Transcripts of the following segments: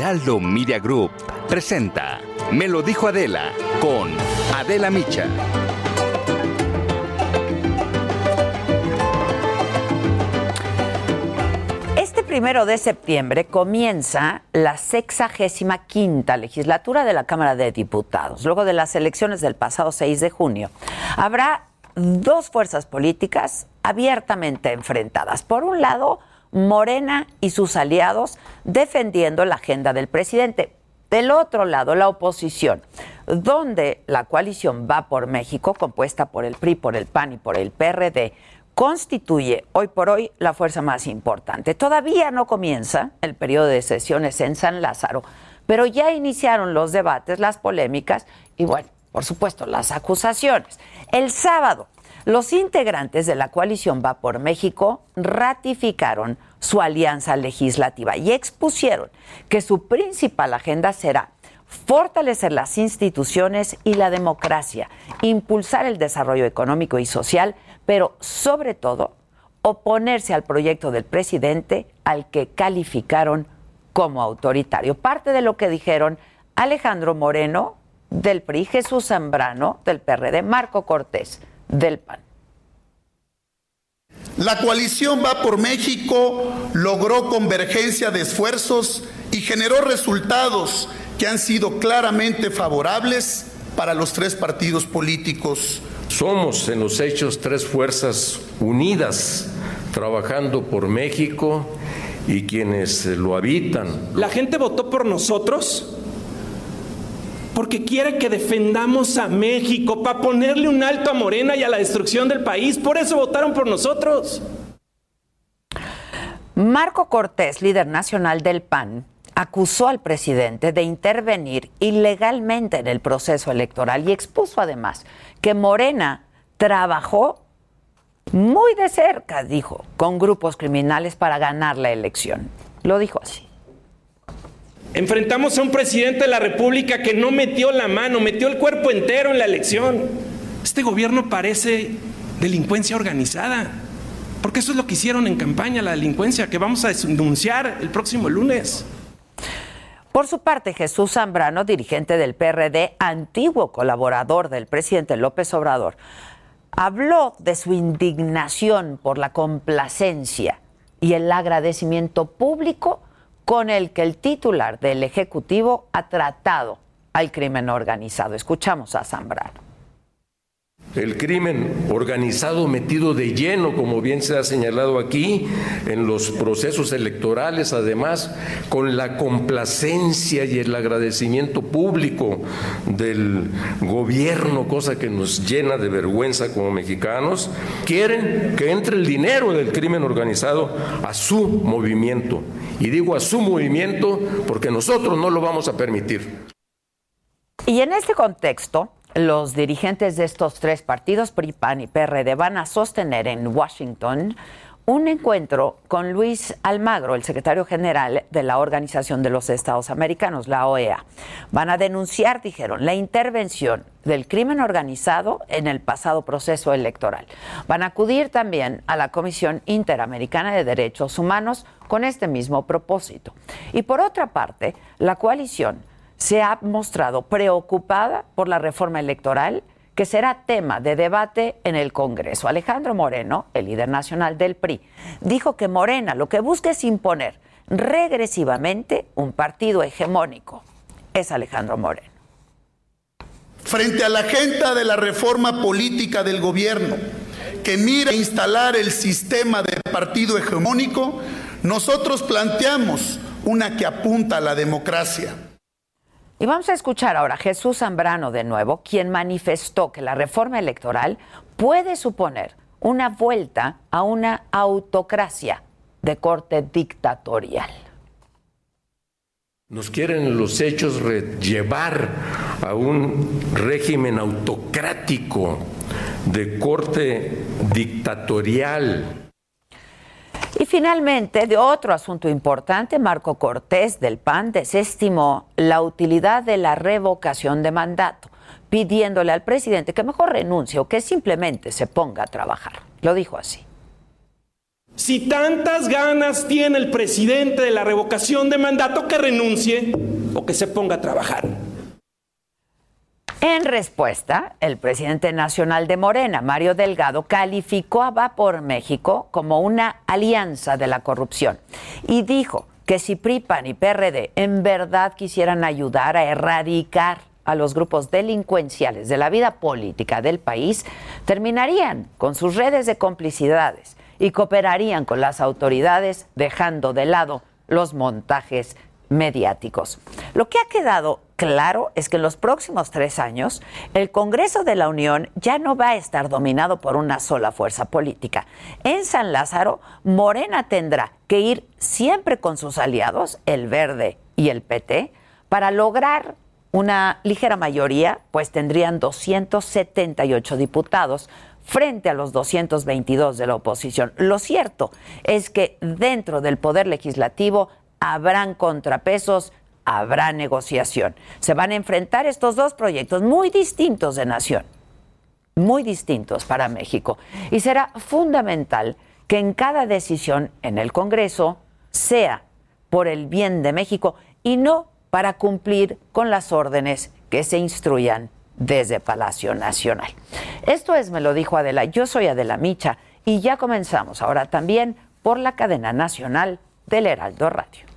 Heraldo Media Group presenta Me lo dijo Adela con Adela Micha. Este primero de septiembre comienza la sexagésima quinta legislatura de la Cámara de Diputados. Luego de las elecciones del pasado 6 de junio, habrá dos fuerzas políticas abiertamente enfrentadas. Por un lado, Morena y sus aliados defendiendo la agenda del presidente. Del otro lado, la oposición, donde la coalición Va por México, compuesta por el PRI, por el PAN y por el PRD, constituye hoy por hoy la fuerza más importante. Todavía no comienza el periodo de sesiones en San Lázaro, pero ya iniciaron los debates, las polémicas y, bueno, por supuesto, las acusaciones. El sábado, los integrantes de la coalición Va por México ratificaron su alianza legislativa y expusieron que su principal agenda será fortalecer las instituciones y la democracia, impulsar el desarrollo económico y social, pero sobre todo oponerse al proyecto del presidente al que calificaron como autoritario. Parte de lo que dijeron Alejandro Moreno del PRI, Jesús Zambrano del PRD, Marco Cortés del PAN. La coalición Va por México logró convergencia de esfuerzos y generó resultados que han sido claramente favorables para los tres partidos políticos. Somos en los hechos tres fuerzas unidas, trabajando por México y quienes lo habitan. La gente votó por nosotros porque quiere que defendamos a México, para ponerle un alto a Morena y a la destrucción del país. Por eso votaron por nosotros. Marco Cortés, líder nacional del PAN, acusó al presidente de intervenir ilegalmente en el proceso electoral y expuso además que Morena trabajó muy de cerca, dijo, con grupos criminales para ganar la elección. Lo dijo así. Enfrentamos a un presidente de la República que no metió la mano, metió el cuerpo entero en la elección. Este gobierno parece delincuencia organizada, porque eso es lo que hicieron en campaña, la delincuencia, que vamos a denunciar el próximo lunes. Por su parte, Jesús Zambrano, dirigente del PRD, antiguo colaborador del presidente López Obrador, habló de su indignación por la complacencia y el agradecimiento público con el que el titular del Ejecutivo ha tratado al crimen organizado. Escuchamos a Zambrano. El crimen organizado metido de lleno, como bien se ha señalado aquí, en los procesos electorales, además, con la complacencia y el agradecimiento público del gobierno, cosa que nos llena de vergüenza como mexicanos, quieren que entre el dinero del crimen organizado a su movimiento. Y digo a su movimiento porque nosotros no lo vamos a permitir. Y en este contexto, los dirigentes de estos tres partidos, PRI, PAN y PRD, van a sostener en Washington un encuentro con Luis Almagro, el secretario general de la Organización de los Estados Americanos, la OEA. Van a denunciar, dijeron, la intervención del crimen organizado en el pasado proceso electoral. Van a acudir también a la Comisión Interamericana de Derechos Humanos con este mismo propósito. Y por otra parte, la coalición se ha mostrado preocupada por la reforma electoral que será tema de debate en el Congreso. Alejandro Moreno, el líder nacional del PRI, dijo que Morena lo que busca es imponer regresivamente un partido hegemónico es Alejandro Moreno. Frente a la agenda de la reforma política del gobierno, que mira instalar el sistema de partido hegemónico, nosotros planteamos una que apunta a la democracia. Y vamos a escuchar ahora a Jesús Zambrano de nuevo, quien manifestó que la reforma electoral puede suponer una vuelta a una autocracia de corte dictatorial. Nos quieren los hechos llevar a un régimen autocrático de corte dictatorial. Y finalmente, de otro asunto importante, Marco Cortés del PAN desestimó la utilidad de la revocación de mandato, pidiéndole al presidente que mejor renuncie o que simplemente se ponga a trabajar. Lo dijo así. Si tantas ganas tiene el presidente de la revocación de mandato, que renuncie o que se ponga a trabajar. En respuesta, el presidente nacional de Morena, Mario Delgado, calificó a Va por México como una alianza de la corrupción y dijo que si PRIPAN y PRD en verdad quisieran ayudar a erradicar a los grupos delincuenciales de la vida política del país, terminarían con sus redes de complicidades y cooperarían con las autoridades dejando de lado los montajes mediáticos. Lo que ha quedado claro es que en los próximos tres años el Congreso de la Unión ya no va a estar dominado por una sola fuerza política. En San Lázaro, Morena tendrá que ir siempre con sus aliados, el Verde y el PT, para lograr una ligera mayoría, pues tendrían 278 diputados frente a los 222 de la oposición. Lo cierto es que dentro del Poder Legislativo habrán contrapesos, habrá negociación. Se van a enfrentar estos dos proyectos muy distintos de nación, muy distintos para México. Y será fundamental que en cada decisión en el Congreso sea por el bien de México y no para cumplir con las órdenes que se instruyan desde Palacio Nacional. Esto es, me lo dijo Adela, yo soy Adela Micha y ya comenzamos ahora también por la cadena nacional del Heraldo Radio.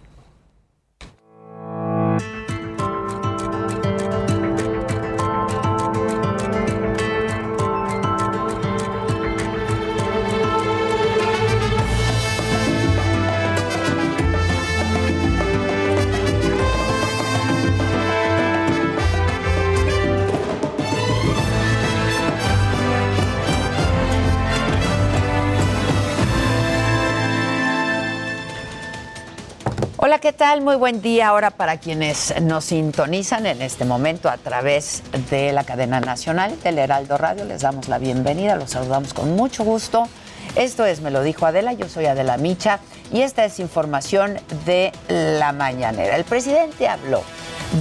Hola, ¿qué tal? Muy buen día ahora para quienes nos sintonizan en este momento a través de la cadena nacional del Heraldo Radio. Les damos la bienvenida, los saludamos con mucho gusto. Esto es Me lo dijo Adela, yo soy Adela Micha y esta es información de la mañanera. El presidente habló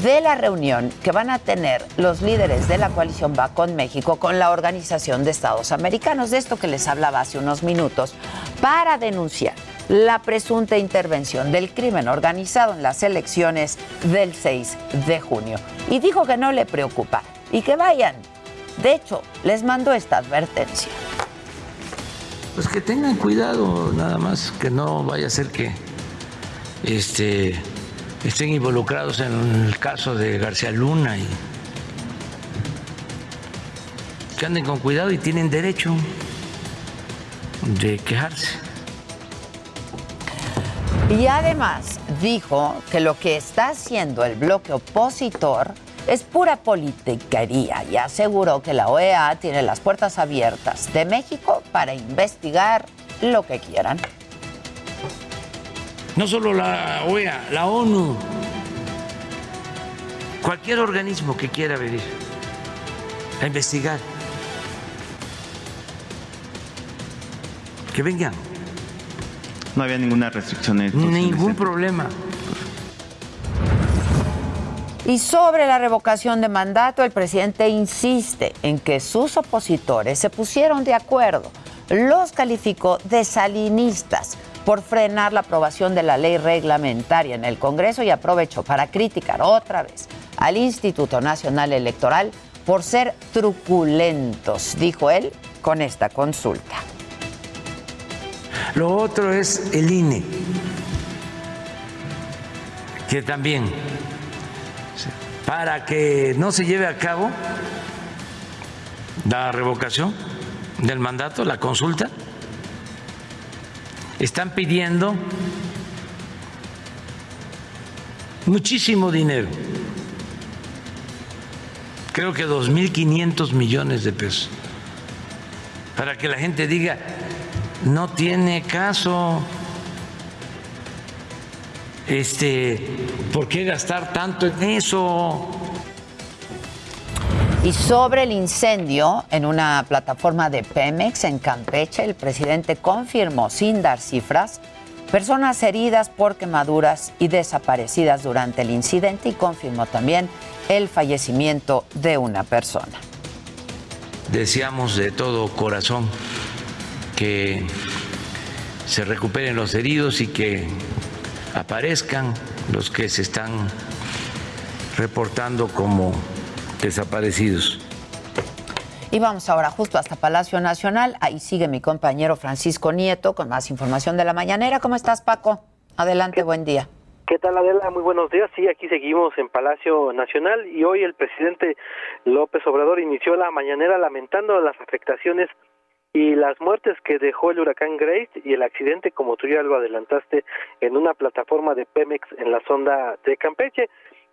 de la reunión que van a tener los líderes de la coalición Va con México con la Organización de Estados Americanos, de esto que les hablaba hace unos minutos, para denunciar la presunta intervención del crimen organizado en las elecciones del 6 de junio. Y dijo que no le preocupa y que vayan. De hecho, les mandó esta advertencia. Pues que tengan cuidado nada más, que no vaya a ser que este, estén involucrados en el caso de García Luna y que anden con cuidado y tienen derecho de quejarse. Y además dijo que lo que está haciendo el bloque opositor es pura politiquería y aseguró que la OEA tiene las puertas abiertas de México para investigar lo que quieran. No solo la OEA, la ONU, cualquier organismo que quiera venir a investigar, que vengan. No había ninguna restricción. En Ningún problema. Y sobre la revocación de mandato, el presidente insiste en que sus opositores se pusieron de acuerdo. Los calificó de salinistas por frenar la aprobación de la ley reglamentaria en el Congreso y aprovechó para criticar otra vez al Instituto Nacional Electoral por ser truculentos, dijo él, con esta consulta. Lo otro es el INE, que también para que no se lleve a cabo la revocación del mandato, la consulta. Están pidiendo muchísimo dinero, creo que 2.500 millones de pesos, para que la gente diga, no tiene caso, este, ¿por qué gastar tanto en eso? Y sobre el incendio en una plataforma de Pemex en Campeche, el presidente confirmó, sin dar cifras, personas heridas por quemaduras y desaparecidas durante el incidente y confirmó también el fallecimiento de una persona. Deseamos de todo corazón que se recuperen los heridos y que aparezcan los que se están reportando como desaparecidos. Y vamos ahora justo hasta Palacio Nacional. Ahí sigue mi compañero Francisco Nieto con más información de la mañanera. ¿Cómo estás, Paco? Adelante, buen día. ¿Qué tal, Adela? Muy buenos días. Sí, aquí seguimos en Palacio Nacional y hoy el presidente López Obrador inició la mañanera lamentando las afectaciones y las muertes que dejó el huracán Grace y el accidente, como tú ya lo adelantaste, en una plataforma de Pemex en la sonda de Campeche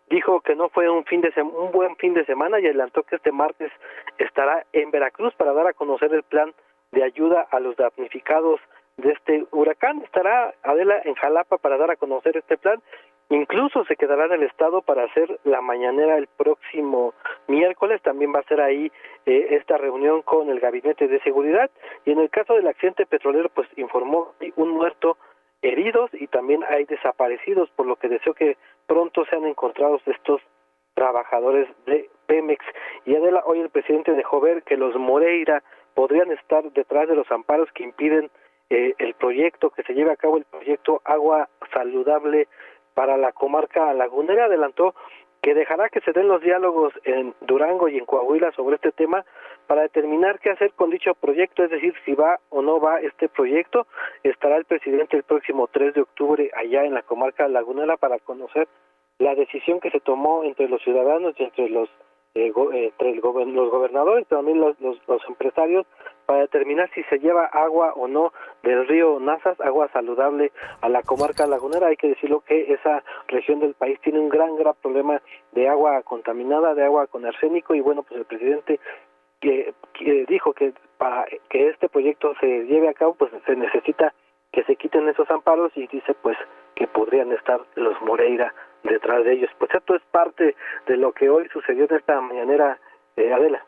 dijo que no fue un fin de un buen fin de semana y adelantó que este martes estará en Veracruz para dar a conocer el plan de ayuda a los damnificados de este huracán. Estará Adela en Jalapa para dar a conocer este plan. Incluso se quedará en el estado para hacer la mañanera el próximo miércoles. También va a ser ahí eh, esta reunión con el gabinete de seguridad. Y en el caso del accidente petrolero, pues informó un muerto heridos y también hay desaparecidos, por lo que deseo que pronto sean encontrados estos trabajadores de Pemex. Y Adela, hoy el presidente dejó ver que los Moreira podrían estar detrás de los amparos que impiden eh, el proyecto, que se lleve a cabo el proyecto Agua Saludable para la comarca lagunera. Adelantó que dejará que se den los diálogos en Durango y en Coahuila sobre este tema para determinar qué hacer con dicho proyecto, es decir, si va o no va este proyecto. Estará el presidente el próximo 3 de octubre allá en la comarca lagunera para conocer la decisión que se tomó entre los ciudadanos y entre los eh, entre los gobernadores, también los, los, empresarios, para determinar si se lleva agua o no del río Nazas, agua saludable a la comarca lagunera. Hay que decirlo que esa región del país tiene un gran, gran problema de agua contaminada, de agua con arsénico, y bueno, pues el presidente que, dijo que para que este proyecto se lleve a cabo, pues se necesita que se quiten esos amparos y dice pues que podrían estar los Moreira detrás de ellos. Pues esto es parte de lo que hoy sucedió en esta mañanera, eh, Adela.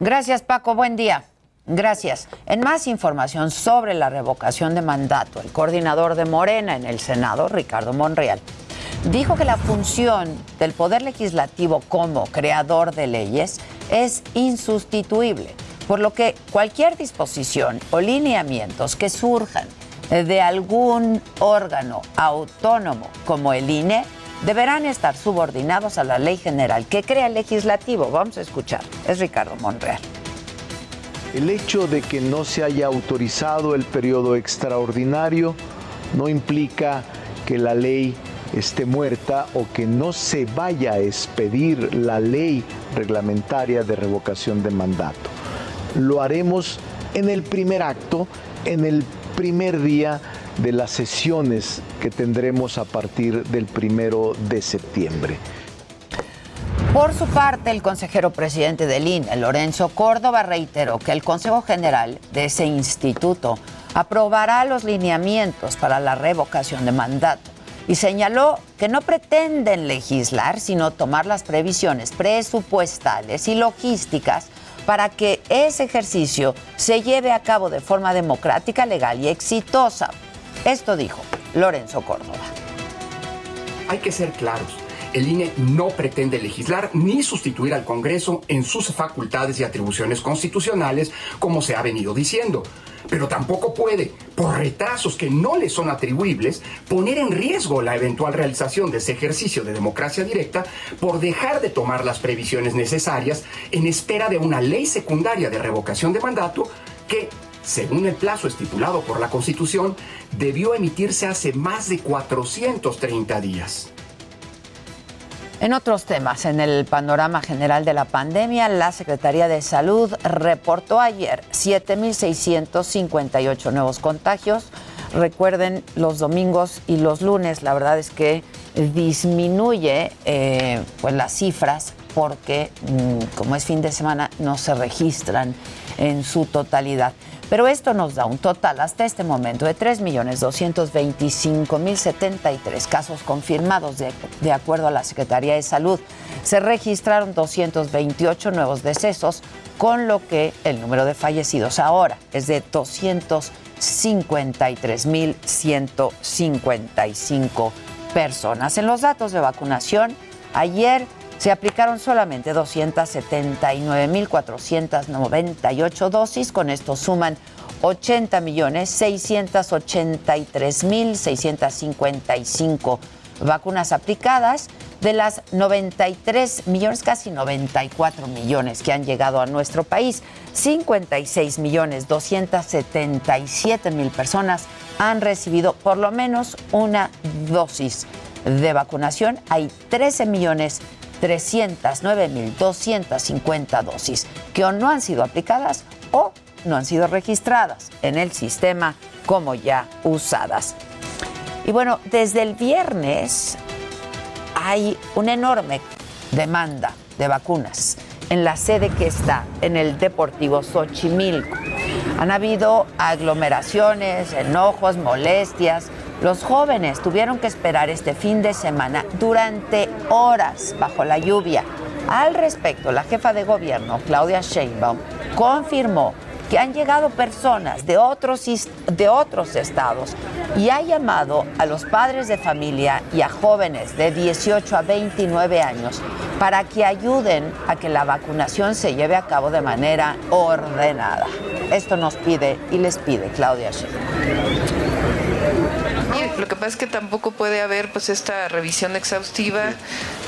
Gracias, Paco. Buen día. Gracias. En más información sobre la revocación de mandato, el coordinador de Morena en el Senado, Ricardo Monreal, dijo que la función del Poder Legislativo como creador de leyes es insustituible, por lo que cualquier disposición o lineamientos que surjan de algún órgano autónomo como el INE deberán estar subordinados a la ley general que crea el legislativo. Vamos a escuchar. Es Ricardo Monreal. El hecho de que no se haya autorizado el periodo extraordinario no implica que la ley esté muerta o que no se vaya a expedir la ley reglamentaria de revocación de mandato. Lo haremos en el primer acto, en el primer día de las sesiones que tendremos a partir del primero de septiembre. Por su parte, el consejero presidente del INE, Lorenzo Córdoba, reiteró que el Consejo General de ese instituto aprobará los lineamientos para la revocación de mandato y señaló que no pretenden legislar, sino tomar las previsiones presupuestales y logísticas para que ese ejercicio se lleve a cabo de forma democrática, legal y exitosa. Esto dijo Lorenzo Córdoba. Hay que ser claros. El INE no pretende legislar ni sustituir al Congreso en sus facultades y atribuciones constitucionales, como se ha venido diciendo pero tampoco puede, por retrasos que no le son atribuibles, poner en riesgo la eventual realización de ese ejercicio de democracia directa por dejar de tomar las previsiones necesarias en espera de una ley secundaria de revocación de mandato que, según el plazo estipulado por la Constitución, debió emitirse hace más de 430 días. En otros temas, en el panorama general de la pandemia, la Secretaría de Salud reportó ayer 7.658 nuevos contagios. Recuerden, los domingos y los lunes, la verdad es que disminuye eh, pues las cifras porque mm, como es fin de semana no se registran en su totalidad. Pero esto nos da un total hasta este momento de 3.225.073 casos confirmados de, de acuerdo a la Secretaría de Salud. Se registraron 228 nuevos decesos, con lo que el número de fallecidos ahora es de 253.155 personas. En los datos de vacunación, ayer se aplicaron solamente 279.498 dosis, con esto suman 80 millones 683 mil 655 vacunas aplicadas de las 93 millones, casi 94 millones que han llegado a nuestro país. 56 millones 277 mil personas han recibido por lo menos una dosis de vacunación. Hay 13 millones 309.250 dosis que o no han sido aplicadas o no han sido registradas en el sistema como ya usadas. Y bueno, desde el viernes hay una enorme demanda de vacunas en la sede que está en el Deportivo Xochimilco. Han habido aglomeraciones, enojos, molestias, los jóvenes tuvieron que esperar este fin de semana durante horas bajo la lluvia. Al respecto, la jefa de gobierno, Claudia Sheinbaum, confirmó que han llegado personas de otros, de otros estados y ha llamado a los padres de familia y a jóvenes de 18 a 29 años para que ayuden a que la vacunación se lleve a cabo de manera ordenada. Esto nos pide y les pide Claudia Sheinbaum. Lo que pasa es que tampoco puede haber pues esta revisión exhaustiva.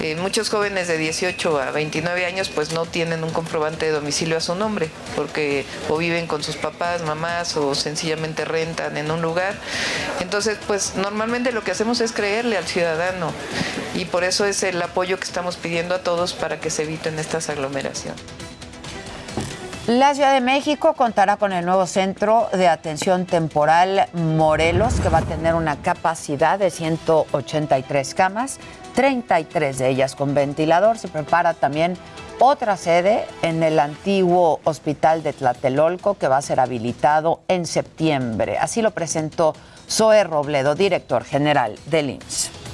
Eh, muchos jóvenes de 18 a 29 años pues no tienen un comprobante de domicilio a su nombre porque o viven con sus papás, mamás o sencillamente rentan en un lugar. Entonces pues normalmente lo que hacemos es creerle al ciudadano y por eso es el apoyo que estamos pidiendo a todos para que se eviten estas aglomeraciones. La Ciudad de México contará con el nuevo Centro de Atención Temporal Morelos, que va a tener una capacidad de 183 camas, 33 de ellas con ventilador. Se prepara también otra sede en el antiguo Hospital de Tlatelolco, que va a ser habilitado en septiembre. Así lo presentó Zoe Robledo, director general del IMSS.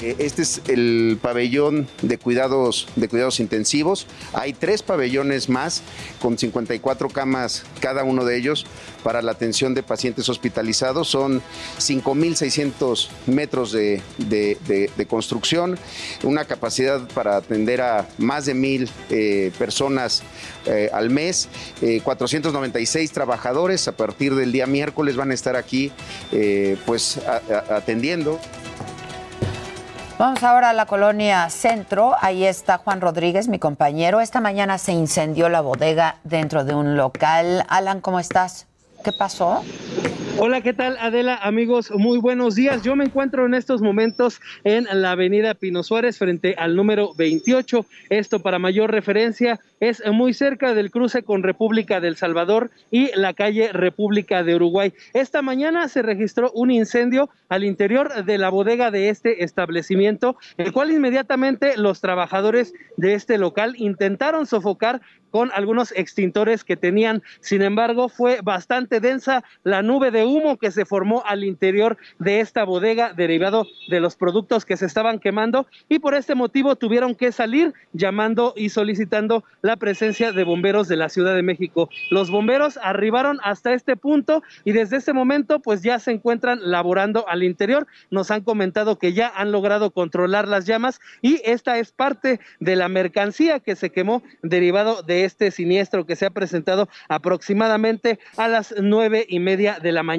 Este es el pabellón de cuidados, de cuidados intensivos. Hay tres pabellones más con 54 camas cada uno de ellos para la atención de pacientes hospitalizados. Son 5.600 metros de, construcción, una capacidad para atender a más de mil eh, personas eh, al mes, 496 eh, trabajadores. A partir del día miércoles van a estar aquí pues atendiendo. Vamos ahora a la colonia Centro. Ahí está Juan Rodríguez, mi compañero. Esta mañana se incendió la bodega dentro de un local. Alan, ¿cómo estás? ¿Qué pasó? Hola, ¿qué tal Adela? Amigos, muy buenos días. Yo me encuentro en estos momentos en la avenida Pino Suárez frente al número 28. Esto para mayor referencia es muy cerca del cruce con República del Salvador y la calle República de Uruguay. Esta mañana se registró un incendio al interior de la bodega de este establecimiento, el cual inmediatamente los trabajadores de este local intentaron sofocar con algunos extintores que tenían. Sin embargo, fue bastante densa la nube de humo que se formó al interior de esta bodega derivado de los productos que se estaban quemando y por este motivo tuvieron que salir llamando y solicitando la presencia de bomberos de la Ciudad de México. Los bomberos arribaron hasta este punto y desde ese momento pues ya se encuentran laborando al interior. Nos han comentado que ya han logrado controlar las llamas y esta es parte de la mercancía que se quemó derivado de de este siniestro que se ha presentado aproximadamente a las nueve y media de la mañana.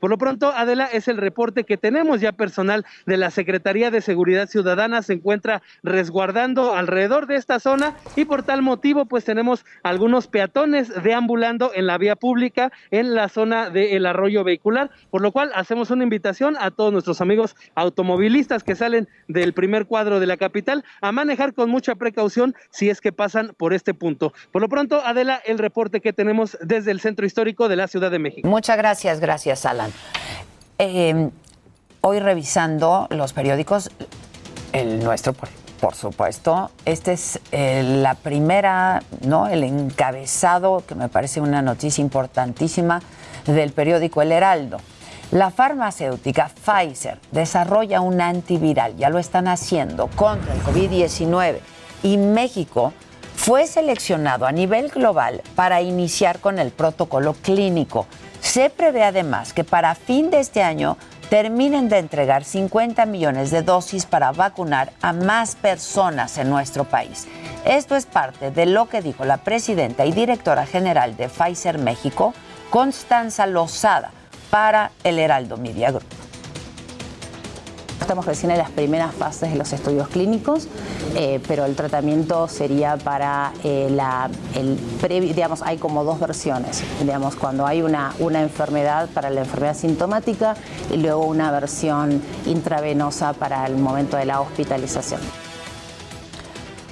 Por lo pronto, Adela, es el reporte que tenemos ya personal de la Secretaría de Seguridad Ciudadana se encuentra resguardando alrededor de esta zona y por tal motivo pues tenemos algunos peatones deambulando en la vía pública en la zona del arroyo vehicular, por lo cual hacemos una invitación a todos nuestros amigos automovilistas que salen del primer cuadro de la capital a manejar con mucha precaución si es que pasan por este punto. Por lo pronto, Adela, el reporte que tenemos desde el centro histórico de la Ciudad de México. Muchas gracias, gracias, Alan. Eh, hoy revisando los periódicos, el nuestro, por, por supuesto, este es eh, la primera, ¿no? El encabezado, que me parece una noticia importantísima, del periódico El Heraldo. La farmacéutica Pfizer desarrolla un antiviral, ya lo están haciendo, contra el COVID-19 y México fue seleccionado a nivel global para iniciar con el protocolo clínico. Se prevé además que para fin de este año terminen de entregar 50 millones de dosis para vacunar a más personas en nuestro país. Esto es parte de lo que dijo la presidenta y directora general de Pfizer México, Constanza Lozada, para el Heraldo Media Group. Estamos recién en las primeras fases de los estudios clínicos, eh, pero el tratamiento sería para eh, la, el previo, digamos, hay como dos versiones, digamos, cuando hay una, una enfermedad para la enfermedad sintomática y luego una versión intravenosa para el momento de la hospitalización.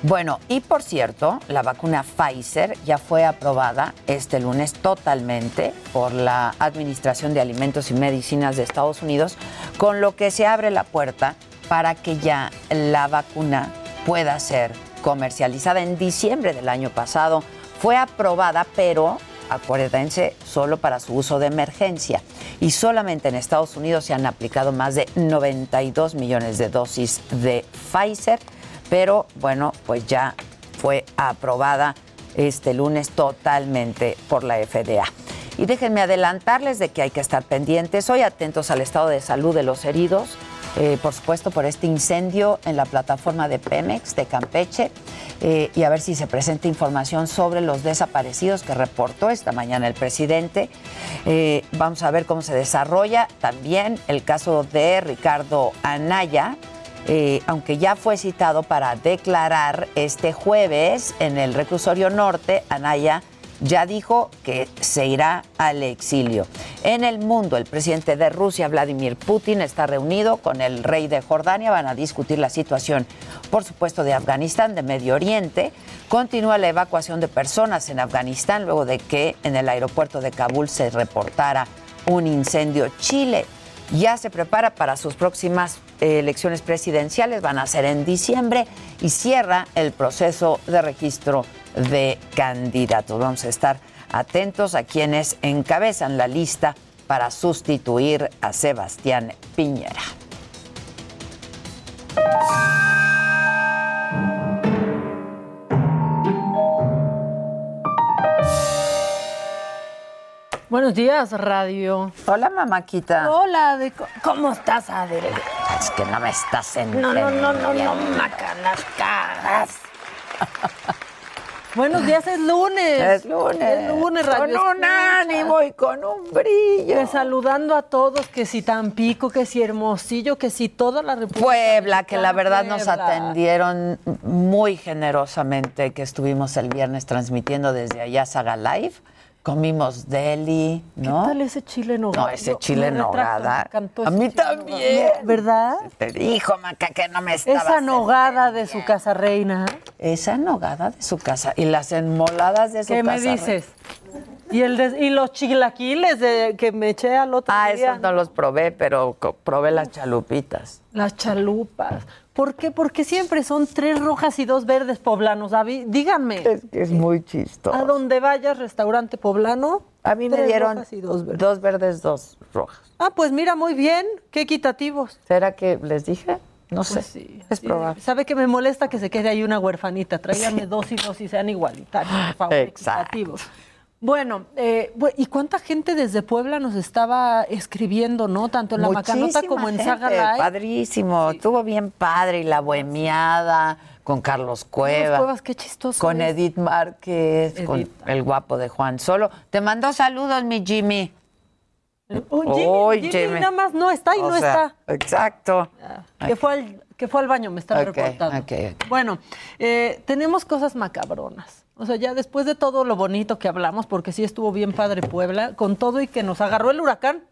Bueno, y por cierto, la vacuna Pfizer ya fue aprobada este lunes totalmente por la Administración de Alimentos y Medicinas de Estados Unidos, con lo que se abre la puerta para que ya la vacuna pueda ser comercializada. En diciembre del año pasado fue aprobada, pero acuérdense, solo para su uso de emergencia. Y solamente en Estados Unidos se han aplicado más de 92 millones de dosis de Pfizer pero bueno, pues ya fue aprobada este lunes totalmente por la FDA. Y déjenme adelantarles de que hay que estar pendientes hoy, atentos al estado de salud de los heridos, eh, por supuesto por este incendio en la plataforma de Pemex de Campeche, eh, y a ver si se presenta información sobre los desaparecidos que reportó esta mañana el presidente. Eh, vamos a ver cómo se desarrolla también el caso de Ricardo Anaya, eh, aunque ya fue citado para declarar este jueves en el reclusorio norte, Anaya ya dijo que se irá al exilio. En el mundo, el presidente de Rusia, Vladimir Putin, está reunido con el rey de Jordania. Van a discutir la situación, por supuesto, de Afganistán, de Medio Oriente. Continúa la evacuación de personas en Afganistán luego de que en el aeropuerto de Kabul se reportara un incendio. Chile ya se prepara para sus próximas eh, elecciones presidenciales, van a ser en diciembre y cierra el proceso de registro de candidatos. Vamos a estar atentos a quienes encabezan la lista para sustituir a Sebastián Piñera. Buenos días, radio. Hola, mamáquita. Hola, de, ¿cómo estás, Adele? Es que no me estás No, no, no, no, no, maca las caras. Buenos días, es lunes. Es lunes. Es lunes, radio. Con un ánimo y con un brillo. Que saludando a todos, que si Tampico, que si Hermosillo, que si toda la República. Puebla, que la verdad nos atendieron muy generosamente, que estuvimos el viernes transmitiendo desde allá Saga Live. Comimos deli, ¿no? ¿Qué tal ese chile en nogada? No, ese chile en encantó A mí también. ¿Verdad? Te dijo, Maca, que no me estaba Esa nogada de su casa reina. Esa nogada de su casa y las enmoladas de su ¿Qué casa. me dices? Y, el de- y los chilaquiles de, que me eché al otro Ah, día. esos no los probé, pero probé las chalupitas. Las chalupas. ¿Por qué? Porque siempre son tres rojas y dos verdes poblanos. David, díganme. Es que es muy chistoso. A donde vayas, restaurante poblano. A mí me dieron dos verdes. dos verdes, dos rojas. Ah, pues mira, muy bien. Qué equitativos. ¿Será que les dije? No sé. Pues sí, es sí. probable. ¿Sabe que me molesta que se quede ahí una huerfanita? Tráiganme dos y dos y sean igualitarios, por favor. Exacto. equitativos. Bueno, eh, ¿y cuánta gente desde Puebla nos estaba escribiendo, no? Tanto en la Macanota Muchísima como en Saga. Padrísimo, estuvo bien padre y la bohemiada con Carlos Cueva. Cuevas, qué chistoso. Con es. Edith Márquez, con el guapo de Juan Solo. Te mandó saludos, mi Jimmy. Oh, Jimmy, Oy, Jimmy Jimmy. nada más no está y O no sea, está. Exacto. Que fue, al, que fue al baño, me estaba Ok, reportando. Bueno, eh, tenemos cosas macabronas. O sea, ya después de todo lo bonito que hablamos, porque sí estuvo bien padre Puebla, con todo y que nos agarró el huracán.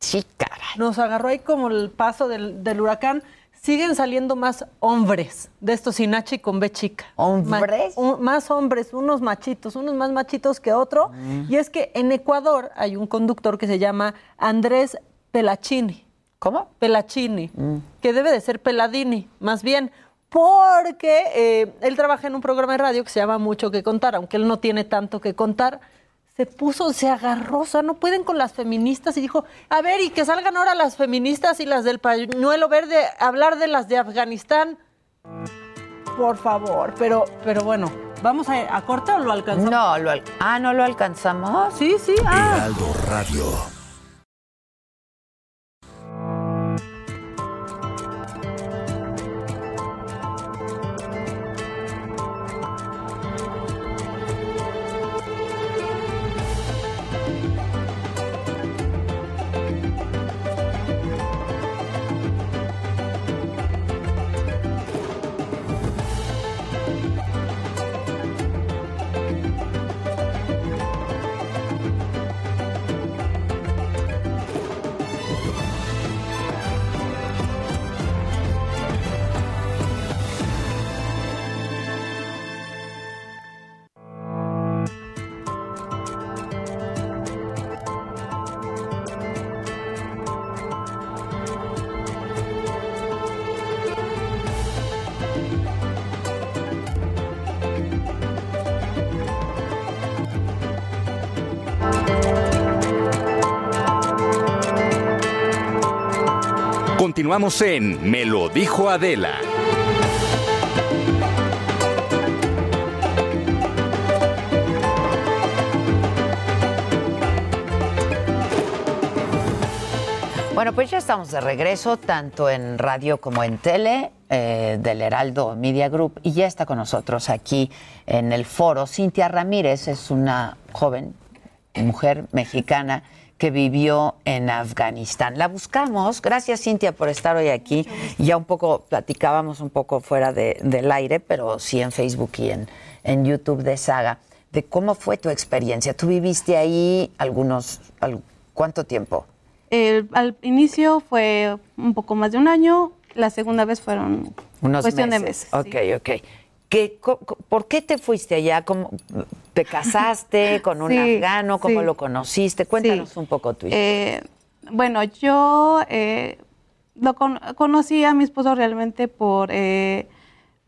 Sí, caray. Nos agarró ahí como el paso del, del huracán. Siguen saliendo más hombres de estos sin H y con B chica. ¿Hombres? Ma- un- más hombres, unos machitos, unos más machitos que otro. Mm. Y es que en Ecuador hay un conductor que se llama Andrés Pelachini. ¿Cómo? Pelachini, que debe de ser Peladini, más bien, porque eh, él trabaja en un programa de radio que se llama Mucho que contar, aunque él no tiene tanto que contar. Se puso, se agarró, o sea, no pueden con las feministas y dijo, a ver, y que salgan ahora las feministas y las del pañuelo verde, a hablar de las de Afganistán. Por favor, pero, pero bueno, ¿vamos a, a corte o lo alcanzamos? No, lo al- ah, ¿no lo alcanzamos? Sí, sí, ah. Heraldo Radio. Continuamos en Me lo dijo Adela. Bueno, pues ya estamos de regreso, tanto en radio como en tele, eh, del Heraldo Media Group, y ya está con nosotros aquí en el foro. Cintia Ramírez es una joven mujer mexicana que vivió en Afganistán. La buscamos, gracias Cintia por estar hoy aquí. Ya un poco platicábamos un poco fuera de- del aire, pero sí en Facebook y en, en YouTube de Saga, de cómo fue tu experiencia. Tú viviste ahí algunos, al- ¿cuánto tiempo? El- al inicio fue un poco más de un año, la segunda vez fueron Unos cuestión meses. de meses. Ok, ok. ¿Qué, co- co- ¿Por qué te fuiste allá? ¿Cómo, ¿Te casaste con un Sí, afgano? ¿Cómo sí. lo conociste? Cuéntanos Sí. un poco tu historia. Eh, bueno, yo eh, lo con- conocí a mi esposo realmente por eh,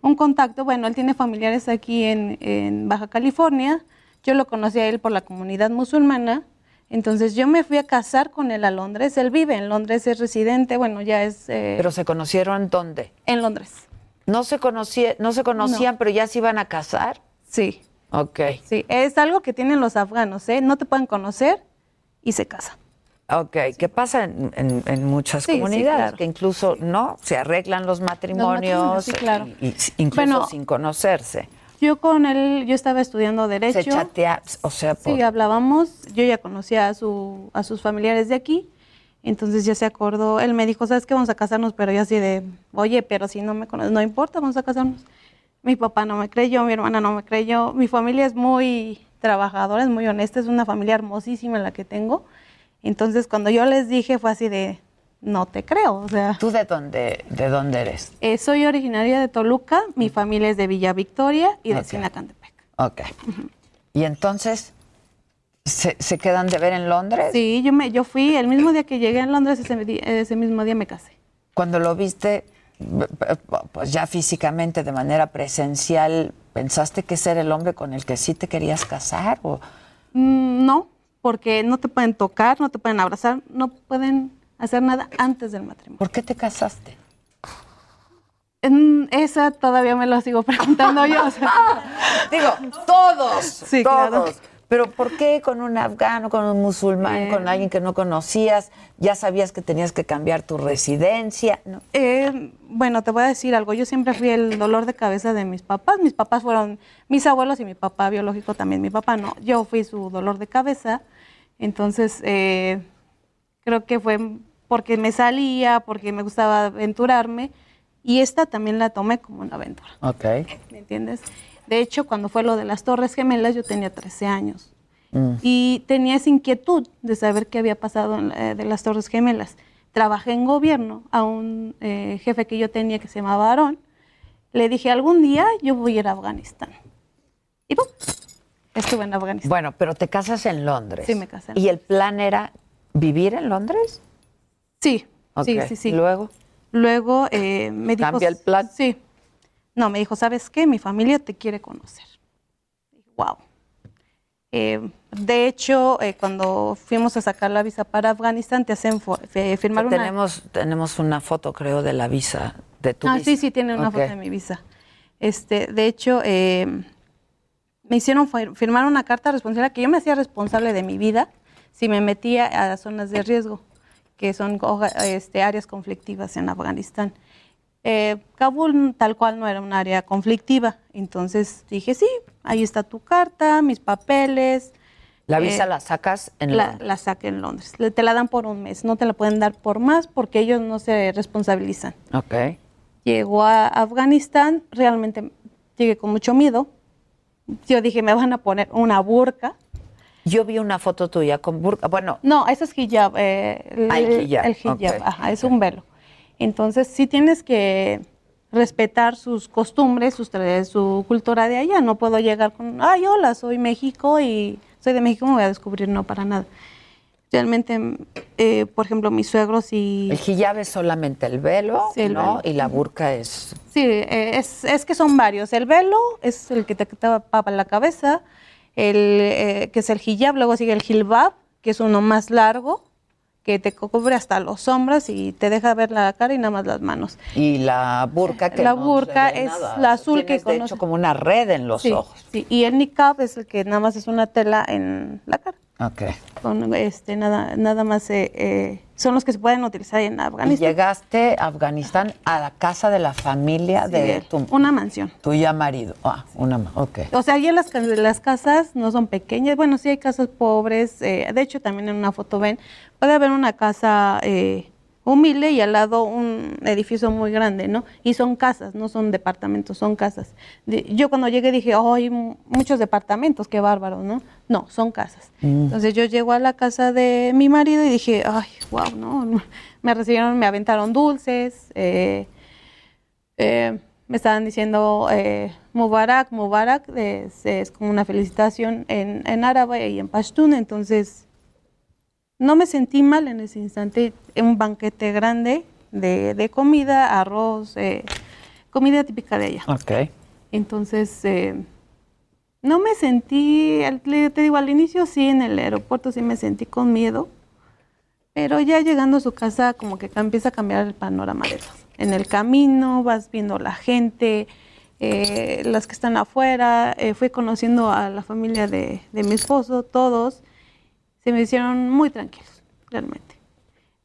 un contacto. Bueno, él tiene familiares aquí en, en Baja California. Yo lo conocí a él por la comunidad musulmana. Entonces yo me fui a casar con él a Londres. Él vive en Londres, es residente. Bueno, ya es eh, ¿Pero se conocieron dónde? en Londres. No se, conocía, no se conocían, pero ya se iban a casar. Sí. Ok. Sí, es algo que tienen los afganos, ¿eh? No te pueden conocer y se casan. Ok, que pasa en, en- en muchas Sí, sí, comunidades, claro. que incluso no se arreglan los matrimonios, matrimonios, sí, claro. y, y incluso Bueno, sin conocerse. Yo con él, yo estaba estudiando Derecho. Se chatea, o sea, por, Sí, hablábamos. Yo ya conocía a, su, a sus familiares de aquí. Entonces ya se acordó. Él me dijo, ¿sabes qué? Vamos a casarnos. Pero yo así de, oye, pero si no me conoces, no importa, vamos a casarnos. Mi papá no me creyó, mi hermana no me creyó. Mi familia es muy trabajadora, es muy honesta. Es una familia hermosísima la que tengo. Entonces cuando yo les dije fue así de, no te creo. O sea, ¿Tú de dónde, de dónde eres? eh, soy originaria de Toluca. Mi familia es de Villa Victoria y de Ok. Sinacantepec. Ok. Y entonces, ¿se, se quedan de ver en Londres? Sí, yo, me, yo fui el mismo día que llegué a Londres, ese, mismo día me casé. Cuando lo viste, pues ya físicamente, de manera presencial, ¿pensaste que ese era el hombre con el que sí te querías casar? O... Mm, no, porque no te pueden tocar, no te pueden abrazar, no pueden hacer nada antes del matrimonio. ¿Por qué te casaste? En esa todavía me lo sigo preguntando yo. o sea. Digo, todos, Sí, todos. claro. Pero ¿por qué con un afgano, con un musulmán, Eh. con alguien que no conocías? ¿Ya sabías que tenías que cambiar tu residencia? No. Eh, bueno, te voy a decir algo. Yo siempre fui el dolor de cabeza de mis papás. Mis papás fueron mis abuelos y mi papá biológico también. Mi papá no. Yo fui su dolor de cabeza. Entonces, eh, creo que fue porque me salía, porque me gustaba aventurarme. Y esta también la tomé como una aventura. Ok. ¿Me entiendes? De hecho, cuando fue lo de las Torres Gemelas, yo tenía 13 años. Mm. Y tenía esa inquietud de saber qué había pasado en la- de las Torres Gemelas. Trabajé en gobierno a un eh, jefe que yo tenía que se llamaba Aarón. Le dije, algún día yo voy a ir a Afganistán. Y ¡pum! Estuve en Afganistán. Bueno, pero te casas en Londres. Sí, me casé en ¿Y el plan era vivir en Londres? Sí, sí, sí. Luego. Luego eh, me dijo... ¿Cambia el plan? Sí. No, me dijo, ¿sabes qué? Mi familia te quiere conocer. Wow. Eh, de hecho, eh, cuando fuimos a sacar la visa para Afganistán, te hacen firmar una... tenemos, tenemos una foto, creo, de la visa, de tu ah, visa. sí, sí, tiene una foto de mi visa. Este, de hecho, eh, me hicieron fir- firmar una carta responsable que yo me hacía responsable de mi vida si me metía a zonas de riesgo, que son este, áreas conflictivas en Afganistán. Eh, Kabul tal cual no era un área conflictiva, entonces dije, sí, ahí está tu carta, mis papeles. La visa Eh, la sacas en la, Londres. la saqué en Londres. Le- Te la dan por un mes, no te la pueden dar por más porque ellos no se responsabilizan. Ok. Llegó a Afganistán, realmente llegué con mucho miedo. Yo dije, me van a poner una burka. Yo vi una foto tuya con burka. Bueno, No, eso es hijab. eh, el, Ah, el hijab, el hijab, ajá, es un velo. Entonces, sí tienes que respetar sus costumbres, sus, su cultura de allá. No puedo llegar con, ay, hola, soy México y soy de México, me voy a descubrir, no, para nada. Realmente, eh, por ejemplo, mis suegros y... el hijab es solamente el velo, Sí, el ¿no? velo. Y la burka es... Sí, eh, es, es que son varios. El velo es el que te tapa la cabeza, el, eh, que es el hijab, luego sigue el hilbab, que es uno más largo, que te cubre hasta los hombros y te deja ver la cara y nada más las manos. Y la burka que La no burka se ve es nada. la azul Tienes, que de conoce- hecho como una red en los Sí, ojos. sí, y el niqab es el que nada más es una tela en la cara. Ok. Con este, nada, nada más eh, eh, son los que se pueden utilizar en Y Afganistán. llegaste a Afganistán a la casa de la familia Sí, de tu, una mansión. tu ya marido. Ah, una ma- ok. O sea, allí las, las casas no son pequeñas. Bueno, sí hay casas pobres. eh, de hecho, también en una foto ven, puede haber una casa eh, humilde y al lado un edificio muy grande, ¿no? Y son casas, no son departamentos, son casas. De- yo cuando llegué dije, oh, hay muchos departamentos, qué bárbaro, ¿no? No, son casas. Mm. Entonces yo llego a la casa de mi marido y dije, ay, wow, ¿no? Me recibieron, me aventaron dulces. eh, eh, me estaban diciendo eh, Mubarak, Mubarak, es, es como una felicitación en, en árabe y en pashtun, entonces no me sentí mal en ese instante, un banquete grande de, de comida, arroz, eh, comida típica de allá. Ok. Entonces, eh, no me sentí, te digo, al inicio sí, en el aeropuerto sí me sentí con miedo, pero ya llegando a su casa como que empieza a cambiar el panorama de todo. En el camino vas viendo la gente, eh, las que están afuera, eh, fui conociendo a la familia de, de mi esposo, todos, se me hicieron muy tranquilos, realmente.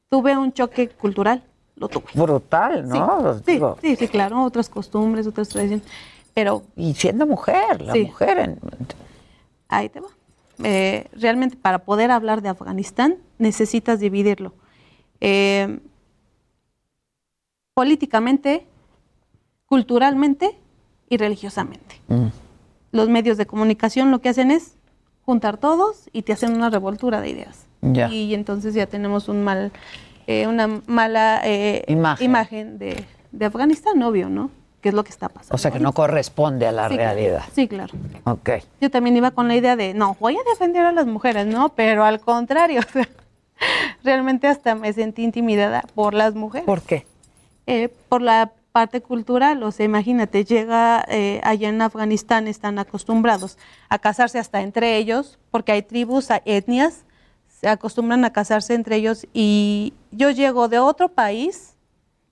Tuve un choque cultural, lo tuve. Brutal, ¿no? Sí, Digo, sí, sí, claro, otras costumbres, otras tradiciones, pero... Y siendo mujer, la Sí. mujer en- Ahí te va. Eh, realmente para poder hablar de Afganistán necesitas dividirlo. Eh, políticamente, culturalmente y religiosamente. Mm. Los medios de comunicación lo que hacen es juntar todos y te hacen una revoltura de ideas. Ya. Y entonces ya tenemos un mal, eh, una mala eh, Imagen. de, de Afganistán, obvio, ¿no? ¿Qué es lo que está pasando? O sea que no corresponde a la Sí, claro. realidad. Sí, claro. Ok. Yo también iba con la idea de, no, voy a defender a las mujeres, no, pero al contrario, o sea, realmente hasta me sentí intimidada por las mujeres. ¿Por qué? Eh, por la parte cultural, o sea, imagínate, llega eh, allá en Afganistán, están acostumbrados a casarse hasta entre ellos, porque hay tribus, hay etnias, se acostumbran a casarse entre ellos y yo llego de otro país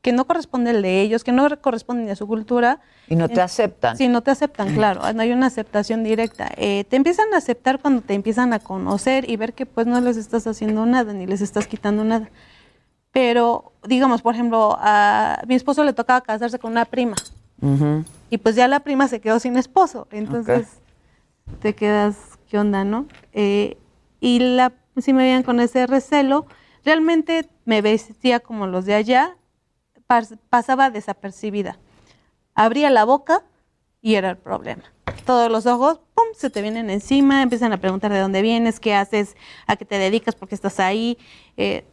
que no corresponde al de ellos, que no corresponde ni a su cultura. Y no te aceptan. Sí, no te aceptan, claro. No hay una aceptación directa. Eh, te empiezan a aceptar cuando te empiezan a conocer y ver que pues no les estás haciendo nada, ni les estás quitando nada. Pero, digamos, por ejemplo, a mi esposo le tocaba casarse con una prima. Y pues ya la prima se quedó sin esposo. Entonces te quedas, ¿qué onda, no? Eh, y la, si me veían con ese recelo, realmente me vestía como los de allá, pasaba desapercibida. Abría la boca y era el problema. Todos los ojos, ¡pum!, se te vienen encima, empiezan a preguntar de dónde vienes, qué haces, a qué te dedicas, por qué estás ahí. Eh,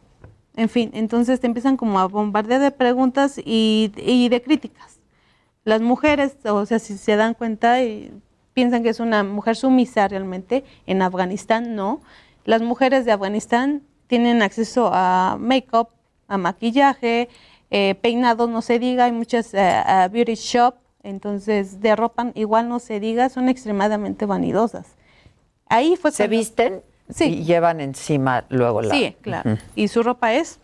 en fin, entonces te empiezan como a bombardear de preguntas y, y de críticas. Las mujeres, o sea, si se dan cuenta y piensan que es una mujer sumisa realmente, en Afganistán no. Las mujeres de Afganistán tienen acceso a make-up, a maquillaje, eh, peinados, no se diga, hay muchas eh, beauty shop, entonces de ropa igual no se diga, son extremadamente vanidosas. Ahí fue ¿Se visten? Sí. Y llevan encima luego la... Sí, claro. Y su ropa es,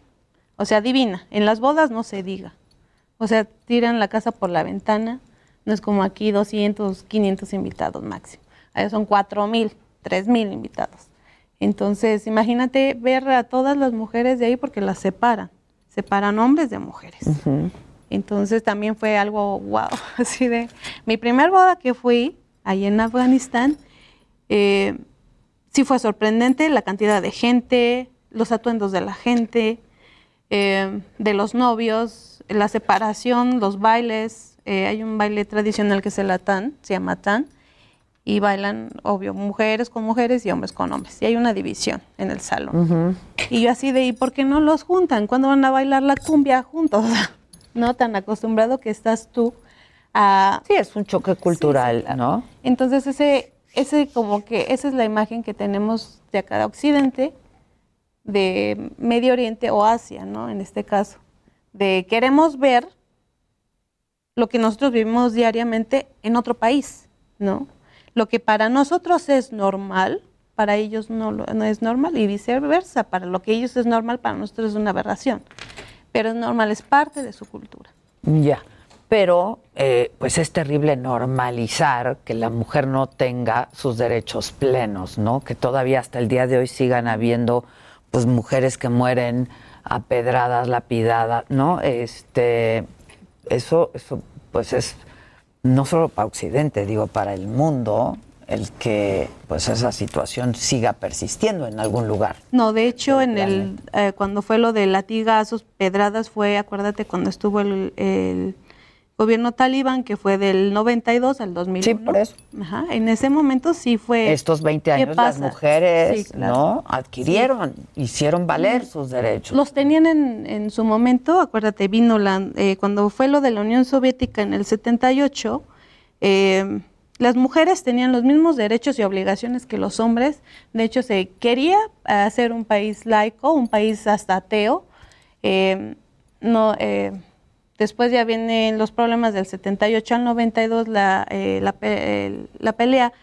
o sea, divina. En las bodas no se diga. O sea, tiran la casa por la ventana. No es como aquí 200, 500 invitados máximo. Ahí son 4 mil, 3 mil invitados. Entonces, imagínate ver a todas las mujeres de ahí porque las separan. Separan hombres de mujeres. Entonces también fue algo wow, así de... Mi primer boda que fui, ahí en Afganistán, eh, sí fue sorprendente la cantidad de gente, los atuendos de la gente, eh, de los novios, la separación, los bailes. Eh, hay un baile tradicional que es el atán, se llama atán, y bailan, obvio, mujeres con mujeres y hombres con hombres. Y hay una división en el salón. Y yo así de, ¿y por qué no los juntan? ¿Cuándo van a bailar la cumbia juntos? no tan acostumbrado que estás tú a... Sí, es un choque cultural, ¿no? Entonces ese, ese como que, esa es la imagen que tenemos de acá de Occidente, de Medio Oriente o Asia, ¿no? En este caso, de queremos ver lo que nosotros vivimos diariamente en otro país, ¿no? Lo que para nosotros es normal, para ellos no, no es normal y viceversa, para lo que ellos es normal, para nosotros es una aberración. Pero es normal, es parte de su cultura. Ya, pero eh, pues es terrible normalizar que la mujer no tenga sus derechos plenos, ¿no? Que todavía hasta el día de hoy sigan habiendo pues mujeres que mueren apedradas, lapidadas, ¿no? Este, eso, eso pues es no solo para Occidente, digo, para el mundo, el que pues esa situación siga persistiendo en algún lugar. No, de hecho, en el eh, cuando fue lo de latigazos, pedradas, fue, acuérdate, cuando estuvo el, el gobierno talibán, que fue del 92 al 2001. Sí, por eso. Ajá, en ese momento sí fue... Estos 20 años las mujeres, ¿no? Adquirieron, hicieron valer sus derechos. Los tenían en, en su momento, acuérdate, vino la, eh, cuando fue lo de la Unión Soviética en el 78, eh, las mujeres tenían los mismos derechos y obligaciones que los hombres. De hecho, se quería hacer un país laico, un país hasta ateo. Eh, no, eh, después ya vienen los problemas del 78 al 92, la, eh, la, pe- la pelea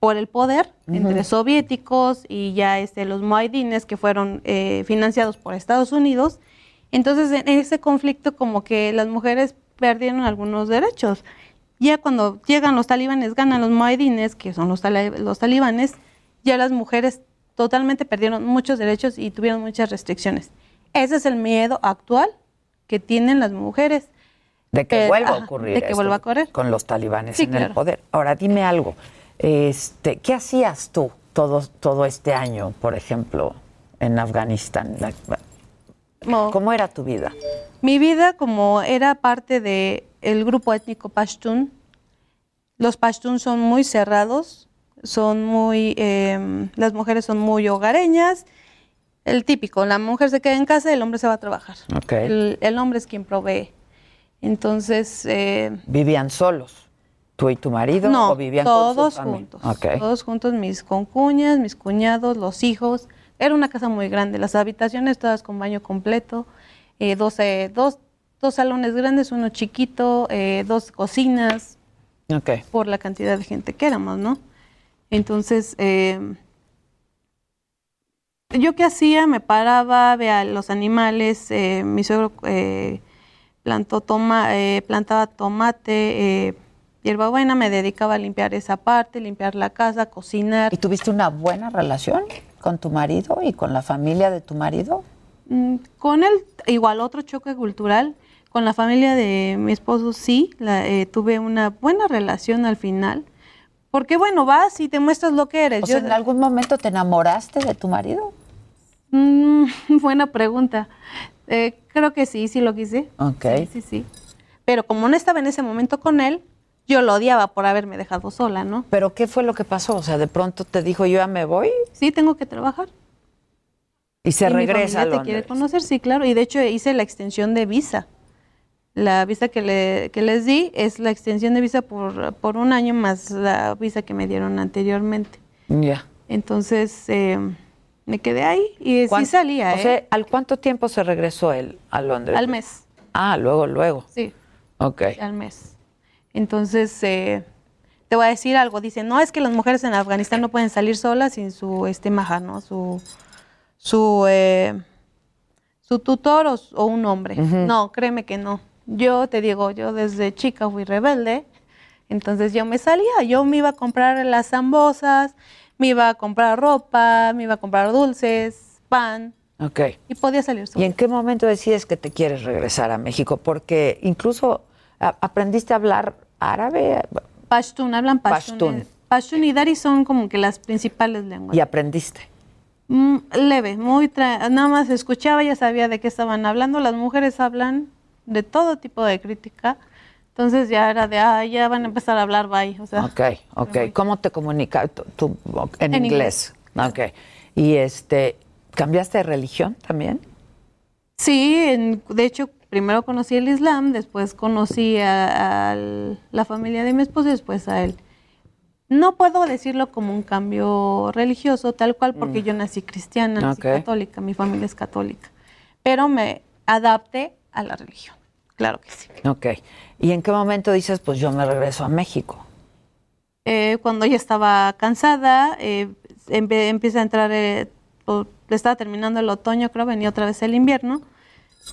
por el poder entre soviéticos y ya este, los moaidines que fueron eh, financiados por Estados Unidos. Entonces, en ese conflicto como que las mujeres perdieron algunos derechos. Ya cuando llegan los talibanes, ganan los moaidines, que son los, los talibanes, ya las mujeres totalmente perdieron muchos derechos y tuvieron muchas restricciones. Ese es el miedo actual que tienen las mujeres. De que Eh, vuelva a ocurrir de que esto vuelva a ocurrir. con los talibanes Sí, en el poder. Ahora, dime algo. Este, ¿Qué hacías tú todo, todo este año, por ejemplo, en Afganistán? ¿Cómo era tu vida? Mi vida, como era parte del el grupo étnico Pashtun, los Pashtun son muy cerrados, son muy, eh, las mujeres son muy hogareñas. El típico, la mujer se queda en casa y el hombre se va a trabajar. Ok. El, el hombre es quien provee. Entonces, eh, ¿Vivían solos? ¿Tú y tu marido? no, ¿O vivían todos juntos. Ok. Todos juntos, mis concuñas, mis cuñados, los hijos. Era una casa muy grande, las habitaciones todas con baño completo, eh, dos, eh, dos, dos salones grandes, uno chiquito, eh, dos cocinas, Ok. por la cantidad de gente que éramos, ¿no? Entonces, eh, ¿yo qué hacía? Me paraba, veía los animales, eh, mi suegro eh, plantó toma, eh, plantaba tomate, eh, hierbabuena, me dedicaba a limpiar esa parte, limpiar la casa, cocinar. ¿Y tuviste una buena relación con tu marido y con la familia de tu marido? Mm, Con él, igual otro choque cultural. Con la familia de mi esposo sí, la- eh, tuve una buena relación al final. Porque bueno, vas y te muestras lo que eres. O sea, ¿en algún momento te enamoraste de tu marido? Mm, buena pregunta. Eh, creo que sí, sí lo quise. Ok. Sí, sí, sí. Pero como no estaba en ese momento con él, yo lo odiaba por haberme dejado sola, ¿no? ¿Pero qué fue lo que pasó? O sea, de pronto te dijo, yo ya me voy Sí, tengo que trabajar. y se Y mi regresa a te quiere conocer, sí, claro. Y de hecho hice la extensión de visa. La visa que, le, que les di es la extensión de visa por, por un año más la visa que me dieron anteriormente. Ya. Entonces eh, me quedé ahí y sí ¿Cuán- salía, O ¿eh? sea, ¿al cuánto tiempo se regresó él a Londres? Al mes. Ah, luego, luego. Sí. Ok. al mes. Entonces, eh, te voy a decir algo. Dicen, no, es que las mujeres en Afganistán no pueden salir solas sin su este maja, ¿no? Su, su, eh, su tutor o, o un hombre. No, créeme que no. Yo te digo, yo desde chica fui rebelde. Entonces yo me salía, yo me iba a comprar las zambosas, me iba a comprar ropa, me iba a comprar dulces, pan, Ok. y podía salir sola. ¿Y en qué momento decides que te quieres regresar a México? Porque incluso a- aprendiste a hablar árabe Pashtun, hablan Pashtun. Pashtun. Pashtun y Dari son como que las principales lenguas. y aprendiste. Mm, leve, muy tra- nada más escuchaba, ya sabía de qué estaban hablando. Las mujeres hablan de todo tipo de crítica. Entonces ya era de, ah, ya van a empezar a hablar, bye. O sea, Ok, ok. ¿Cómo te comunicas? Tú, en, En inglés. Ok. Y este, ¿cambiaste de religión también? Sí, en- de hecho, primero conocí el Islam, después conocí a, a la familia de mi esposo y después a él. No puedo decirlo como un cambio religioso, tal cual, porque yo nací cristiana, nací Ok. católica, mi familia es católica, pero me adapté a la religión, claro que sí. Ok. ¿Y en qué momento dices, pues yo me regreso a México? Eh, cuando ya estaba cansada, eh, empe- empieza a entrar, eh, o- estaba terminando el otoño, creo, venía otra vez el invierno.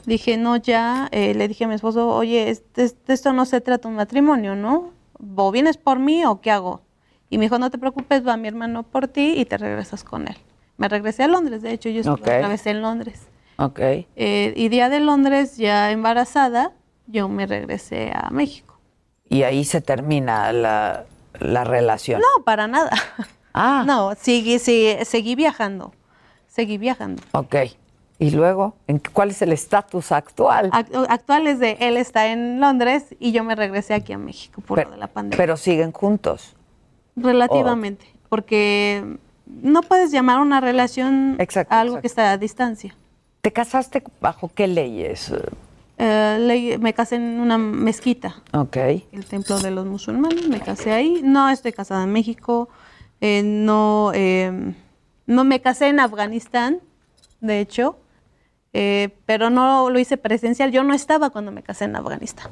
Dije, no, ya, eh, le dije a mi esposo, oye, este- este- esto no se trata de un matrimonio, ¿no? ¿O vienes por mí o qué hago? Y me dijo, no te preocupes, va mi hermano por ti y te regresas con él. Me regresé a Londres, de hecho, yo estuve Ok. otra vez en Londres. Ok. Eh, y día de Londres, ya embarazada, yo me regresé a México. Y ahí se termina la, la relación. No, para nada. Ah. No, seguí, sí, seguí viajando. Seguí viajando. Ok. ¿Y luego? ¿En ¿Cuál es el estatus actual? Ac- Actual es de él está en Londres y yo me regresé aquí a México por lo de la pandemia. Pero siguen juntos. Relativamente, porque no puedes llamar una relación a algo que está a distancia. ¿Te casaste bajo qué leyes? Eh, me casé en una mezquita, Ok. el templo de los musulmanes, me casé ahí. No estoy casada en México, eh, no, eh, no me casé en Afganistán, de hecho, eh, pero no lo hice presencial. Yo no estaba cuando me casé en Afganistán.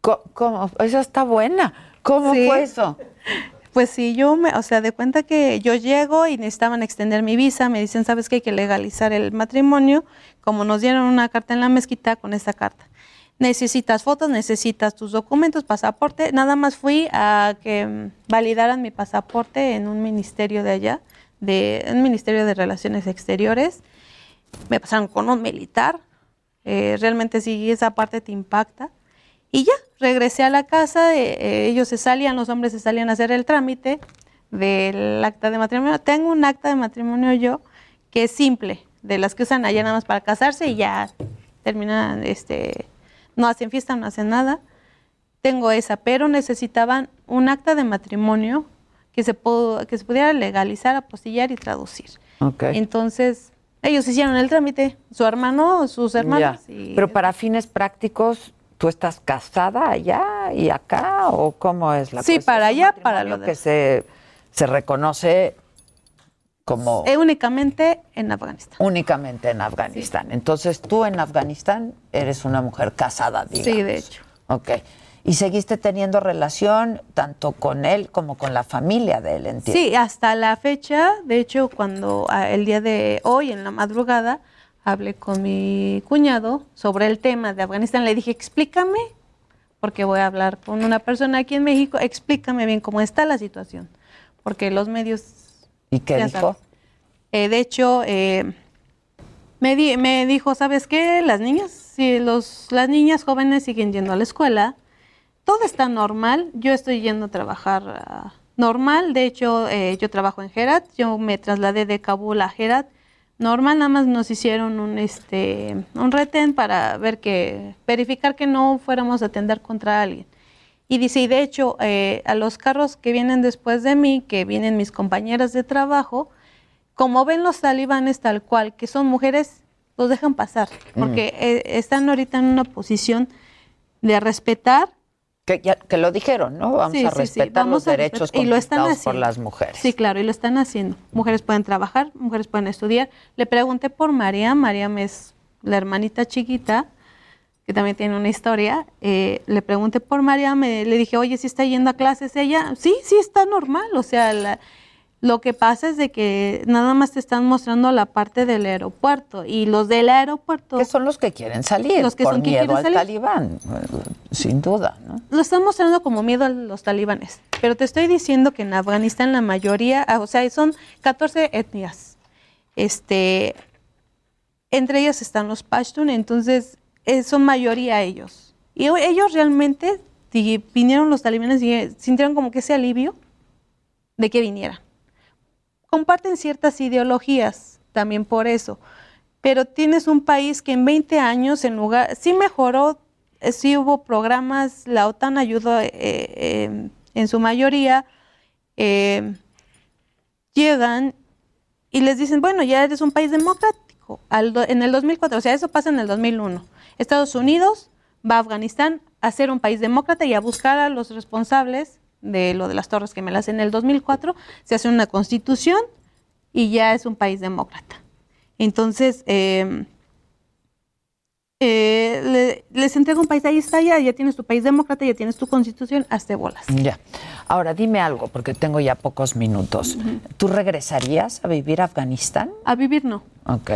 ¿Cómo? Esa está buena. ¿Cómo Sí. fue eso? Pues sí, yo me, o sea, de cuenta que yo llego y necesitaban extender mi visa, me dicen, ¿sabes qué? Hay que legalizar el matrimonio, como nos dieron una carta en la mezquita con esa carta. Necesitas fotos, necesitas tus documentos, pasaporte. Nada más fui a que validaran mi pasaporte en un ministerio de allá, de un ministerio de Relaciones Exteriores. Me pasaron con un militar. Eh, realmente sí, esa parte te impacta. Y ya, regresé a la casa, eh, ellos se salían, los hombres se salían a hacer el trámite del acta de matrimonio. Tengo un acta de matrimonio yo que es simple, de las que usan allá nada más para casarse y ya terminan, este, no hacen fiesta, no hacen nada. Tengo esa, pero necesitaban un acta de matrimonio que se, pudo, que se pudiera legalizar, apostillar y traducir. Ok. Entonces, ellos hicieron el trámite, su hermano, sus hermanos. Y- Pero para fines prácticos, ¿tú estás casada allá y acá o cómo es la Sí, cosa? para Es un allá, para lo que de- se, se reconoce como Eh, únicamente en Afganistán. únicamente en Afganistán. Entonces, tú en Afganistán eres una mujer casada, digamos. Sí, de hecho. Ok. Y seguiste teniendo relación tanto con él como con la familia de él, entiendo. Sí, hasta la fecha, de hecho, cuando ah, el día de hoy, en la madrugada, hablé con mi cuñado sobre el tema de Afganistán. Le dije, explícame, porque voy a hablar con una persona aquí en México, explícame bien cómo está la situación, porque los medios... ¿Y qué dijo? Eh, de hecho, eh, me, di- me dijo, ¿sabes qué? Las niñas, si los, las niñas jóvenes siguen yendo a la escuela, todo está normal. Yo estoy yendo a trabajar ah, normal. De hecho, eh, yo trabajo en Herat. Yo me trasladé de Kabul a Herat. Normal, nada más nos hicieron un este un retén para ver que verificar que no fuéramos a atender contra alguien. Y dice, y de hecho, eh, a los carros que vienen después de mí, que vienen mis compañeras de trabajo, como ven los talibanes tal cual, que son mujeres, los dejan pasar, porque eh, están ahorita en una posición de respetar. Que, ya- que lo dijeron, ¿no? Vamos Sí, a sí, sí, respetar vamos los a derechos respetar- y lo están conquistados por haciendo. las mujeres. Sí, claro, y lo están haciendo. Mujeres pueden trabajar, mujeres pueden estudiar. Le pregunté por María, Mariam es la hermanita chiquita, que también tiene una historia. Eh, le pregunté por María, me, le dije, oye, ¿sí está yendo a clases ella? Sí, sí, está normal. O sea, la- lo que pasa es de que nada más te están mostrando la parte del aeropuerto y los del aeropuerto... Que son los que quieren salir Los que por son que miedo quieren al salir. talibán, sin duda, ¿no? Lo están mostrando como miedo a los talibanes. Pero te estoy diciendo que en Afganistán la mayoría, ah, o sea, son 14 etnias. Este, entre ellas están los Pashtun, entonces eh, son mayoría ellos. Y ellos realmente, si vinieron los talibanes y eh, sintieron como que ese alivio de que vinieran. Comparten ciertas ideologías también por eso. Pero tienes un país que en 20 años, en lugar, sí mejoró, eh, sí hubo programas, la OTAN ayudó eh, eh, en su mayoría, eh, llegan y les dicen, bueno, ya eres un país democrático. Al do- en el 2004, o sea, eso pasa en el 2001. Estados Unidos va a Afganistán a ser un país demócrata y a buscar a los responsables de lo de las Torres Gemelas. En el 2004 se hace una constitución y ya es un país demócrata. Entonces, eh, eh, le- les entrega un país, ahí está ya, ya tienes tu país demócrata, ya tienes tu constitución, hazte bolas. Ya. Ahora, dime algo, porque tengo ya pocos minutos. ¿Tú regresarías a vivir a Afganistán? A vivir no. Ok.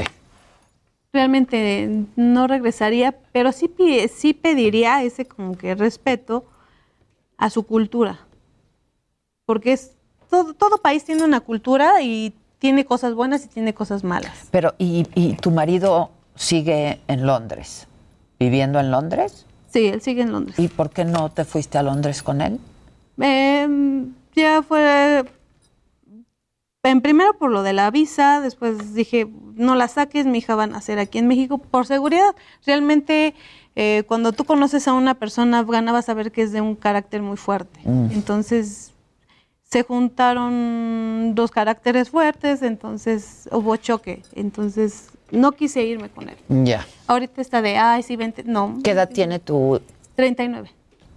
realmente no regresaría, pero sí, sí pediría ese como que respeto a su cultura. Porque es todo, todo país tiene una cultura y tiene cosas buenas y tiene cosas malas. Pero, ¿y, y tu marido sigue en Londres? ¿Viviendo en Londres? Sí, él sigue en Londres. ¿Y por qué no te fuiste a Londres con él? Em, ya fue en primero por lo de la visa, después dije, no la saques, mi hija va a nacer aquí en México por seguridad. Realmente, eh, cuando tú conoces a una persona afgana, vas a ver que es de un carácter muy fuerte. Mm. Entonces, se juntaron dos caracteres fuertes, entonces hubo choque. Entonces, no quise irme con él. Ya. Ahorita está de, ay, sí, vente. No, ¿Qué edad tiene tu, 39.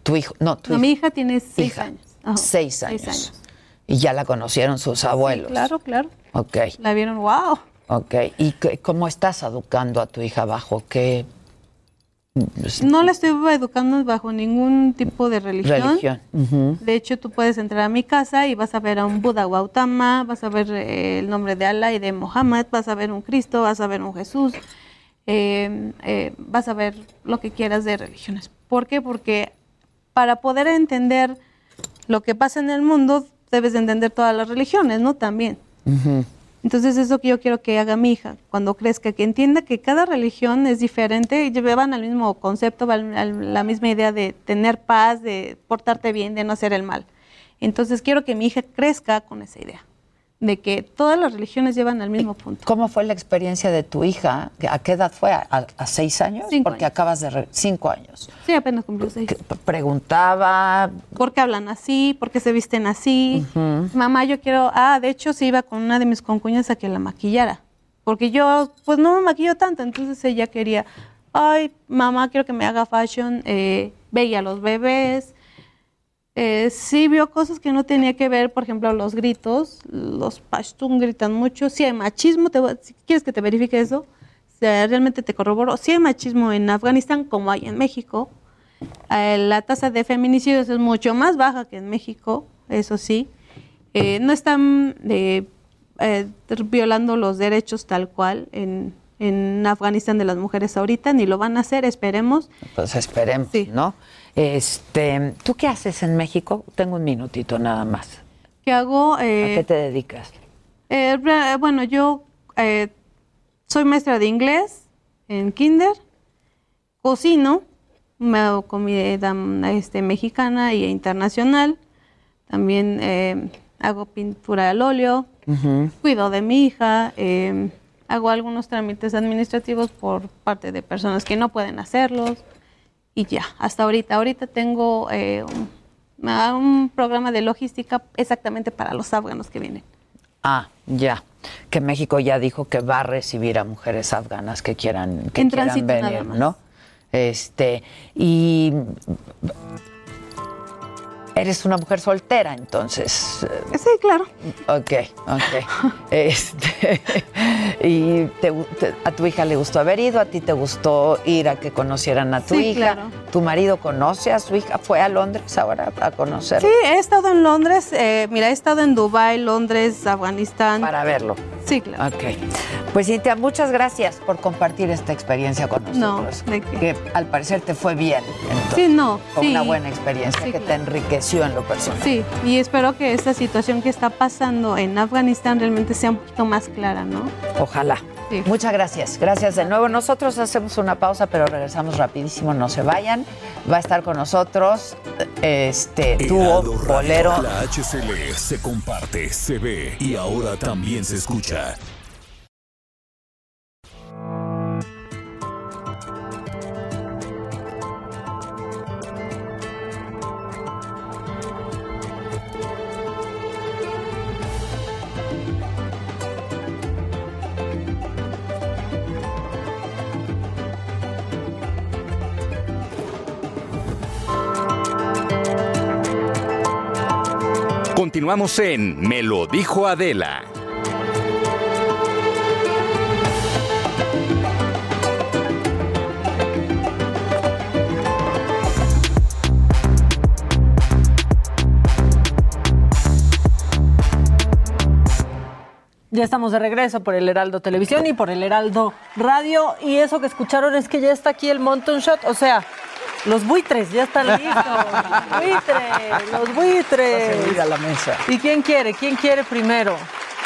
tu hijo? No, tu No, hijo. mi hija tiene seis Hija. años. Ajá, Seis años. Y ya la conocieron sus abuelos. Claro, claro. Ok, La vieron, wow. ok. ¿Y cómo estás educando a tu hija bajo qué No la estoy educando bajo ningún tipo de religión. religión? De hecho, tú puedes entrar a mi casa y vas a ver a un Buda Gautama, vas a ver eh, el nombre de Allah y de Mohammed, vas a ver un Cristo, vas a ver un Jesús, eh, eh, vas a ver lo que quieras de religiones. ¿Por qué? Porque para poder entender lo que pasa en el mundo, debes de entender todas las religiones, ¿no? También. Entonces, eso que yo quiero que haga mi hija cuando crezca, que entienda que cada religión es diferente, y van al mismo concepto, a la misma idea de tener paz, de portarte bien, de no hacer el mal. Entonces, quiero que mi hija crezca con esa idea, de que todas las religiones llevan al mismo punto. ¿Cómo fue la experiencia de tu hija? ¿A qué edad fue? ¿A, a seis años? Cinco Porque acabas de... re- cinco años. Sí, apenas cumplió seis. Preguntaba... ¿Por qué hablan así? ¿Por qué se visten así? Mamá, yo quiero... Ah, de hecho, se iba con una de mis concuñas a que la maquillara. Porque yo, pues no me maquillo tanto. Entonces ella quería, ay, mamá, quiero que me haga fashion. Eh, veía a los bebés. Eh, sí vio cosas que no tenía que ver, por ejemplo, los gritos. Los pashtun gritan mucho. Sí hay machismo. Te si quieres que te verifique eso, realmente te corroboro. Sí hay machismo en Afganistán como hay en México. Eh, la tasa de feminicidios es mucho más baja que en México, eso sí. Eh, no están eh, eh, violando los derechos tal cual en, en Afganistán de las mujeres ahorita, ni lo van a hacer, esperemos. Pues esperemos, ¿no? Este, ¿Tú qué haces en México? Tengo un minutito nada más. ¿Qué hago? ¿A Eh, qué te dedicas? eh, bueno, yo eh, soy maestra de inglés en kinder, cocino, me hago comida este, mexicana e internacional, también eh, hago pintura al óleo, cuido de mi hija, eh, hago algunos trámites administrativos por parte de personas que no pueden hacerlos y ya, hasta ahorita. Ahorita tengo eh, un, ah, un programa de logística exactamente para los afganos que vienen. Ah, ya. Que México ya dijo que va a recibir a mujeres afganas que quieran, que En quieran nada venir, más. ¿no? Este, y eres una mujer soltera, entonces. eh, Sí, claro. Ok, ok. Este, y te gu- te- a tu hija le gustó haber ido, a ti te gustó ir a que conocieran a tu Sí, hija. claro. ¿Tu marido conoce a su hija? ¿Fue a Londres ahora a conocer? Sí, he estado en Londres, eh, mira, he estado en Dubái, Londres, Afganistán. Para verlo. Sí, claro. Ok. Pues Cintia, muchas gracias por compartir esta experiencia con No, nosotros. ¿de qué? Que al parecer te fue bien. entonces. Sí, no, Fue sí. una buena experiencia Sí, que te claro. Enriqueció en lo personal. Sí, y espero que esta situación que está pasando en Afganistán realmente sea un poquito más clara, ¿no? Ojalá. Muchas gracias. Gracias de nuevo. Nosotros hacemos una pausa, pero regresamos rapidísimo. No se vayan. Va a estar con nosotros este dúo bolero. La HCL se comparte, se ve y ahora también se escucha. Continuamos en Me lo dijo Adela. Ya estamos de regreso por el Heraldo Televisión y por el Heraldo Radio. Y eso que escucharon es que ya está aquí el Mountain Shot. O sea, los buitres ya están listos. buitres, los buitres. A la mesa. ¿Y quién quiere? ¿Quién quiere primero?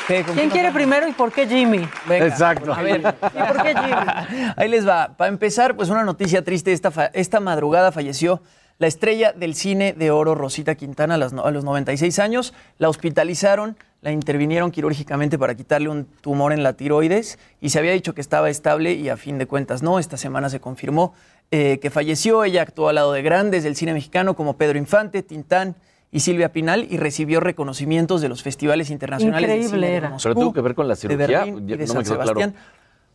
¿Qué? ¿Con ¿Quién quiere vamos? primero y por qué Jimmy? Venga, Exacto. A ver, ¿y por qué Jimmy? Ahí les va. Para empezar, pues una noticia triste. Esta, esta madrugada falleció la estrella del cine de oro, Rosita Quintana, a, las no- a los 96 años. La hospitalizaron, la intervinieron quirúrgicamente para quitarle un tumor en la tiroides y se había dicho que estaba estable y a fin de cuentas no. Esta semana se confirmó eh, que falleció. Ella actuó al lado de grandes del cine mexicano como Pedro Infante, Tintán y Silvia Pinal y recibió reconocimientos de los festivales internacionales de Increíble de era. Moscú, Pero tuvo que ver con la de cirugía. Berlín Ya y de no San claro. Sebastián.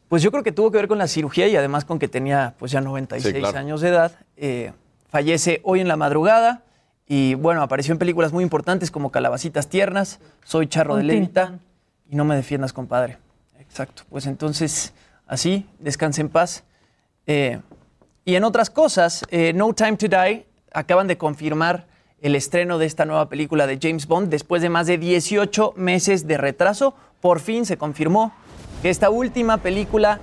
Pues yo creo que tuvo que ver con la cirugía y además con que tenía pues ya 96 Sí, claro. años de edad. Eh, fallece hoy en la madrugada y bueno, apareció en películas muy importantes como Calabacitas Tiernas, Soy Charro de Levita y No me defiendas, compadre. Exacto. Pues entonces, así, descanse en paz. Eh, y en otras cosas, eh, No Time to Die acaban de confirmar el estreno de esta nueva película de James Bond después de más de 18 meses de retraso. Por fin se confirmó que esta última película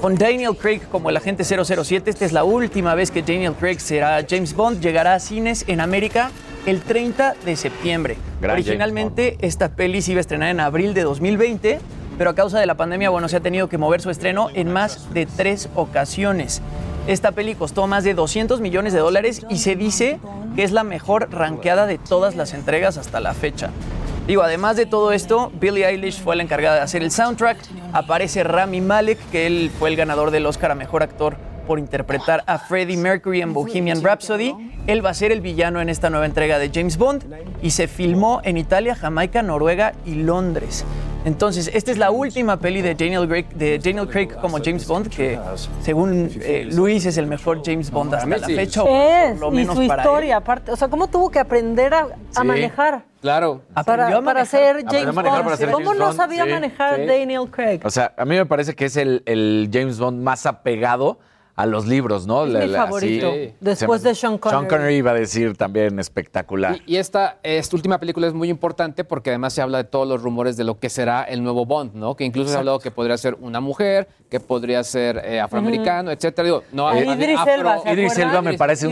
con Daniel Craig como el agente 007, esta es la última vez que Daniel Craig será James Bond, llegará a cines en América el 30 de septiembre. Gran Originalmente esta peli se iba a estrenar en abril de 2020, pero a causa de la pandemia, bueno, se ha tenido que mover su estreno en más de tres ocasiones. Esta peli costó más de 200 millones de dólares y se dice que es la mejor ranqueada de todas las entregas hasta la fecha. Digo, además de todo esto, Billie Eilish fue la encargada de hacer el soundtrack. Aparece Rami Malek, que él fue el ganador del Oscar a Mejor Actor por interpretar a Freddie Mercury en Bohemian Rhapsody. Él va a ser el villano en esta nueva entrega de James Bond y se filmó en Italia, Jamaica, Noruega y Londres. Entonces, esta es la última peli de Daniel Craig, de Daniel Craig como James Bond, que según eh, Luis es el mejor James Bond hasta la fecha. o Es, por lo y su para historia, aparte. O sea, ¿cómo tuvo que aprender a, a Sí. manejar? Claro. Para, para ser James manejar Bond. para ser ¿Cómo James no Bond, sabía sí, manejar sí. Daniel Craig? O sea, a mí me parece que es el, el James Bond más apegado a los libros, ¿no? Es La- mi la- favorito, sí. después me- de Sean Connery. Sean Connery iba a decir también espectacular. Y, y esta, esta última película es muy importante porque además se habla de todos los rumores de lo que será el nuevo Bond, ¿no? Que incluso se ha hablado que podría ser una mujer, que podría ser eh, afroamericano, etcétera. Digo, no, Eh, Idris afro- Elba, ¿se Idris? Elba me parece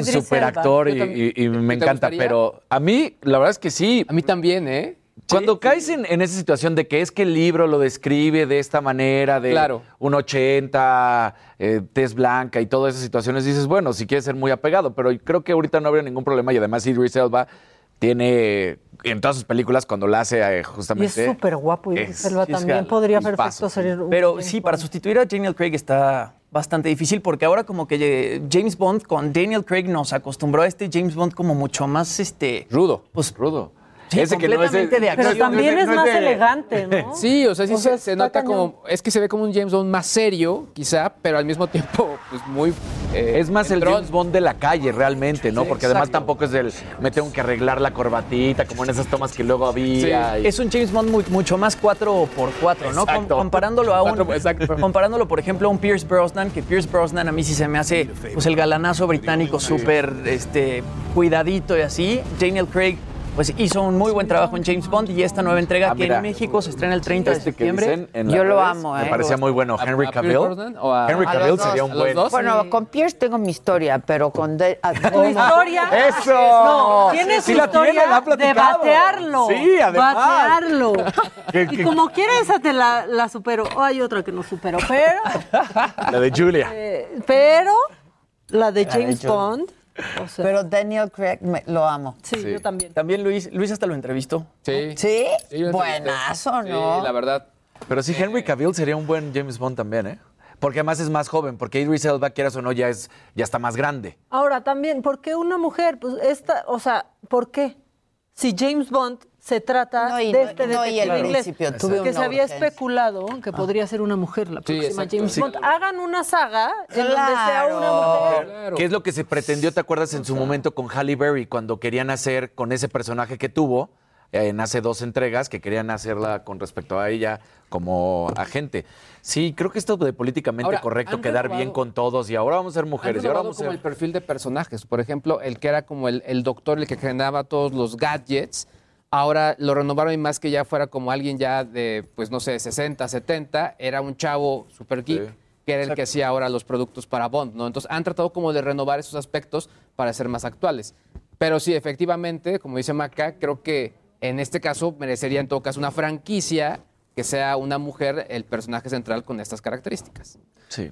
Cuando caes en, en esa situación de que es que el libro lo describe de esta manera, de Claro. un 80, eh, tez blanca y todas esas situaciones, dices, bueno, si quieres ser muy apegado, pero creo que ahorita no habría ningún problema y además Idris Elba tiene en todas sus películas cuando la hace eh, Y es justamente... súper guapo. Y es también gal- podría perfecto ser un Pero James sí, para Bond. sustituir a Daniel Craig está bastante difícil porque ahora como que eh, James Bond con Daniel Craig nos acostumbró a este James Bond como mucho más este Rudo. pues Rudo. Sí, Ese que no es de Pero acción. también no es es de- no más es de- elegante, ¿no? Sí, o sea, sí O se, sea, se está nota cañón. como. Es que se ve como un James Bond más serio, quizá, pero al mismo tiempo, pues muy. eh, Es más el. James Bond de la calle realmente, ¿no? Sí, Porque además tampoco es del me tengo que arreglar la corbatita como en esas tomas que luego había. y- Es un James Bond muy- mucho más 4x4, ¿no? Com- comparándolo a un. Exacto. Comparándolo, por ejemplo, a un Pierce Brosnan, que Pierce Brosnan a mí sí se me hace pues, el galanazo británico súper este, cuidadito y así. Daniel Craig. Pues hizo un muy buen trabajo en James Bond y esta nueva entrega Ah, que mira. en México se estrena el 30 de Este septiembre. Yo lo redes, amo, Me ¿eh? parecía muy bueno. ¿A- Henry Cavill. Henry Cavill sería un ¿A los buen. dos? Bueno, con Pierce tengo mi historia, pero con... De, a- Tu historia. ¡Eso! No, tienes Sí su la tiene, historia la ha de batearlo. Sí, además. Batearlo. Que- Y que- como quiera, esa te la, la superó. Oh, hay otra que no superó, pero. La de Julia. eh, pero la de de James Julia. Bond. O sea, pero Daniel Craig me- lo amo. sí, Sí. yo también. También Luis, Luis hasta lo entrevistó. Sí. ¿Sí? Sí, yo Buenazo, Sí, ¿no? la verdad. Pero sí, Henry Cavill sería un buen James Bond también, ¿eh? Porque además es más joven, porque Idris Elba, quieras o no, ya, es, ya está más grande. Ahora también, ¿por qué una mujer? Pues esta, o sea, ¿por qué? Si James Bond se trata No, y- de este no, y detective al inglés, principio tuve que se había urgencia. especulado que podría ser una mujer la próxima James sí. Bond. Hagan una saga en donde sea una Claro. mujer. Claro. ¿Qué es lo que se pretendió, te acuerdas, en su momento con Halle Berry, cuando querían hacer con ese personaje que tuvo en hace dos entregas, que querían hacerla con respecto a ella como agente? Sí, creo que esto de políticamente Ahora, correcto, quedar bien con todos y ahora vamos a ser mujeres Han y ahora vamos a como ser... el perfil de personajes. Por ejemplo, el que era como el, el doctor, el que generaba todos los gadgets, ahora lo renovaron y más que ya fuera como alguien ya de, pues no sé, 60, 70, era un chavo super geek. Sí. que era el que hacía ahora los productos para Bond, ¿no? Entonces han tratado como de renovar esos aspectos para ser más actuales. Pero sí, efectivamente, como dice Maca, creo que en este caso merecería en todo caso una franquicia que sea una mujer el personaje central con estas características. Sí.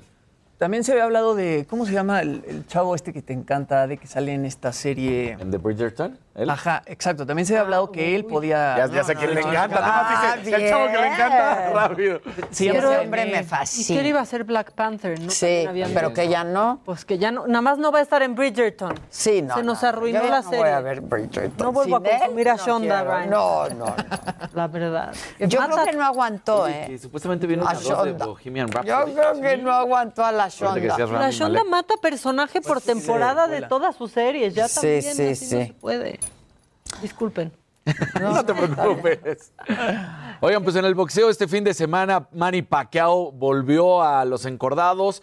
También se había hablado de, ¿cómo se llama el, el chavo este que te encanta, de que sale en esta serie? ¿En The Bridgerton? ¿Él? Ajá, exacto. También se había hablado que él podía... Ya, ya sé quién le encanta. Nada más Ah, dice, el chavo que le encanta, rápido. Sí, pero- hombre me ¿Y quién fascina. iba a ser Black Panther? ¿no? Sí, pero que ya no. Pues que ya no, nada más no va a estar en Bridgerton. Sí, no. Se nos no, arruinó yo la no serie. Voy a ver Bridgerton. No vuelvo a él, consumir a no Shonda. Rhimes. No, no, no. La verdad. Yo Mata- creo que no aguantó, que ¿eh? supuestamente viene A una dos de Shonda. Bohemian Yo Rhapsody. creo que no aguantó a la que Shonda. La Shonda mata personaje por temporada de todas sus series. Ya también sí, así sí. no se puede. Disculpen. No te preocupes. Oigan, pues en el boxeo este fin de semana Manny Pacquiao volvió a los encordados,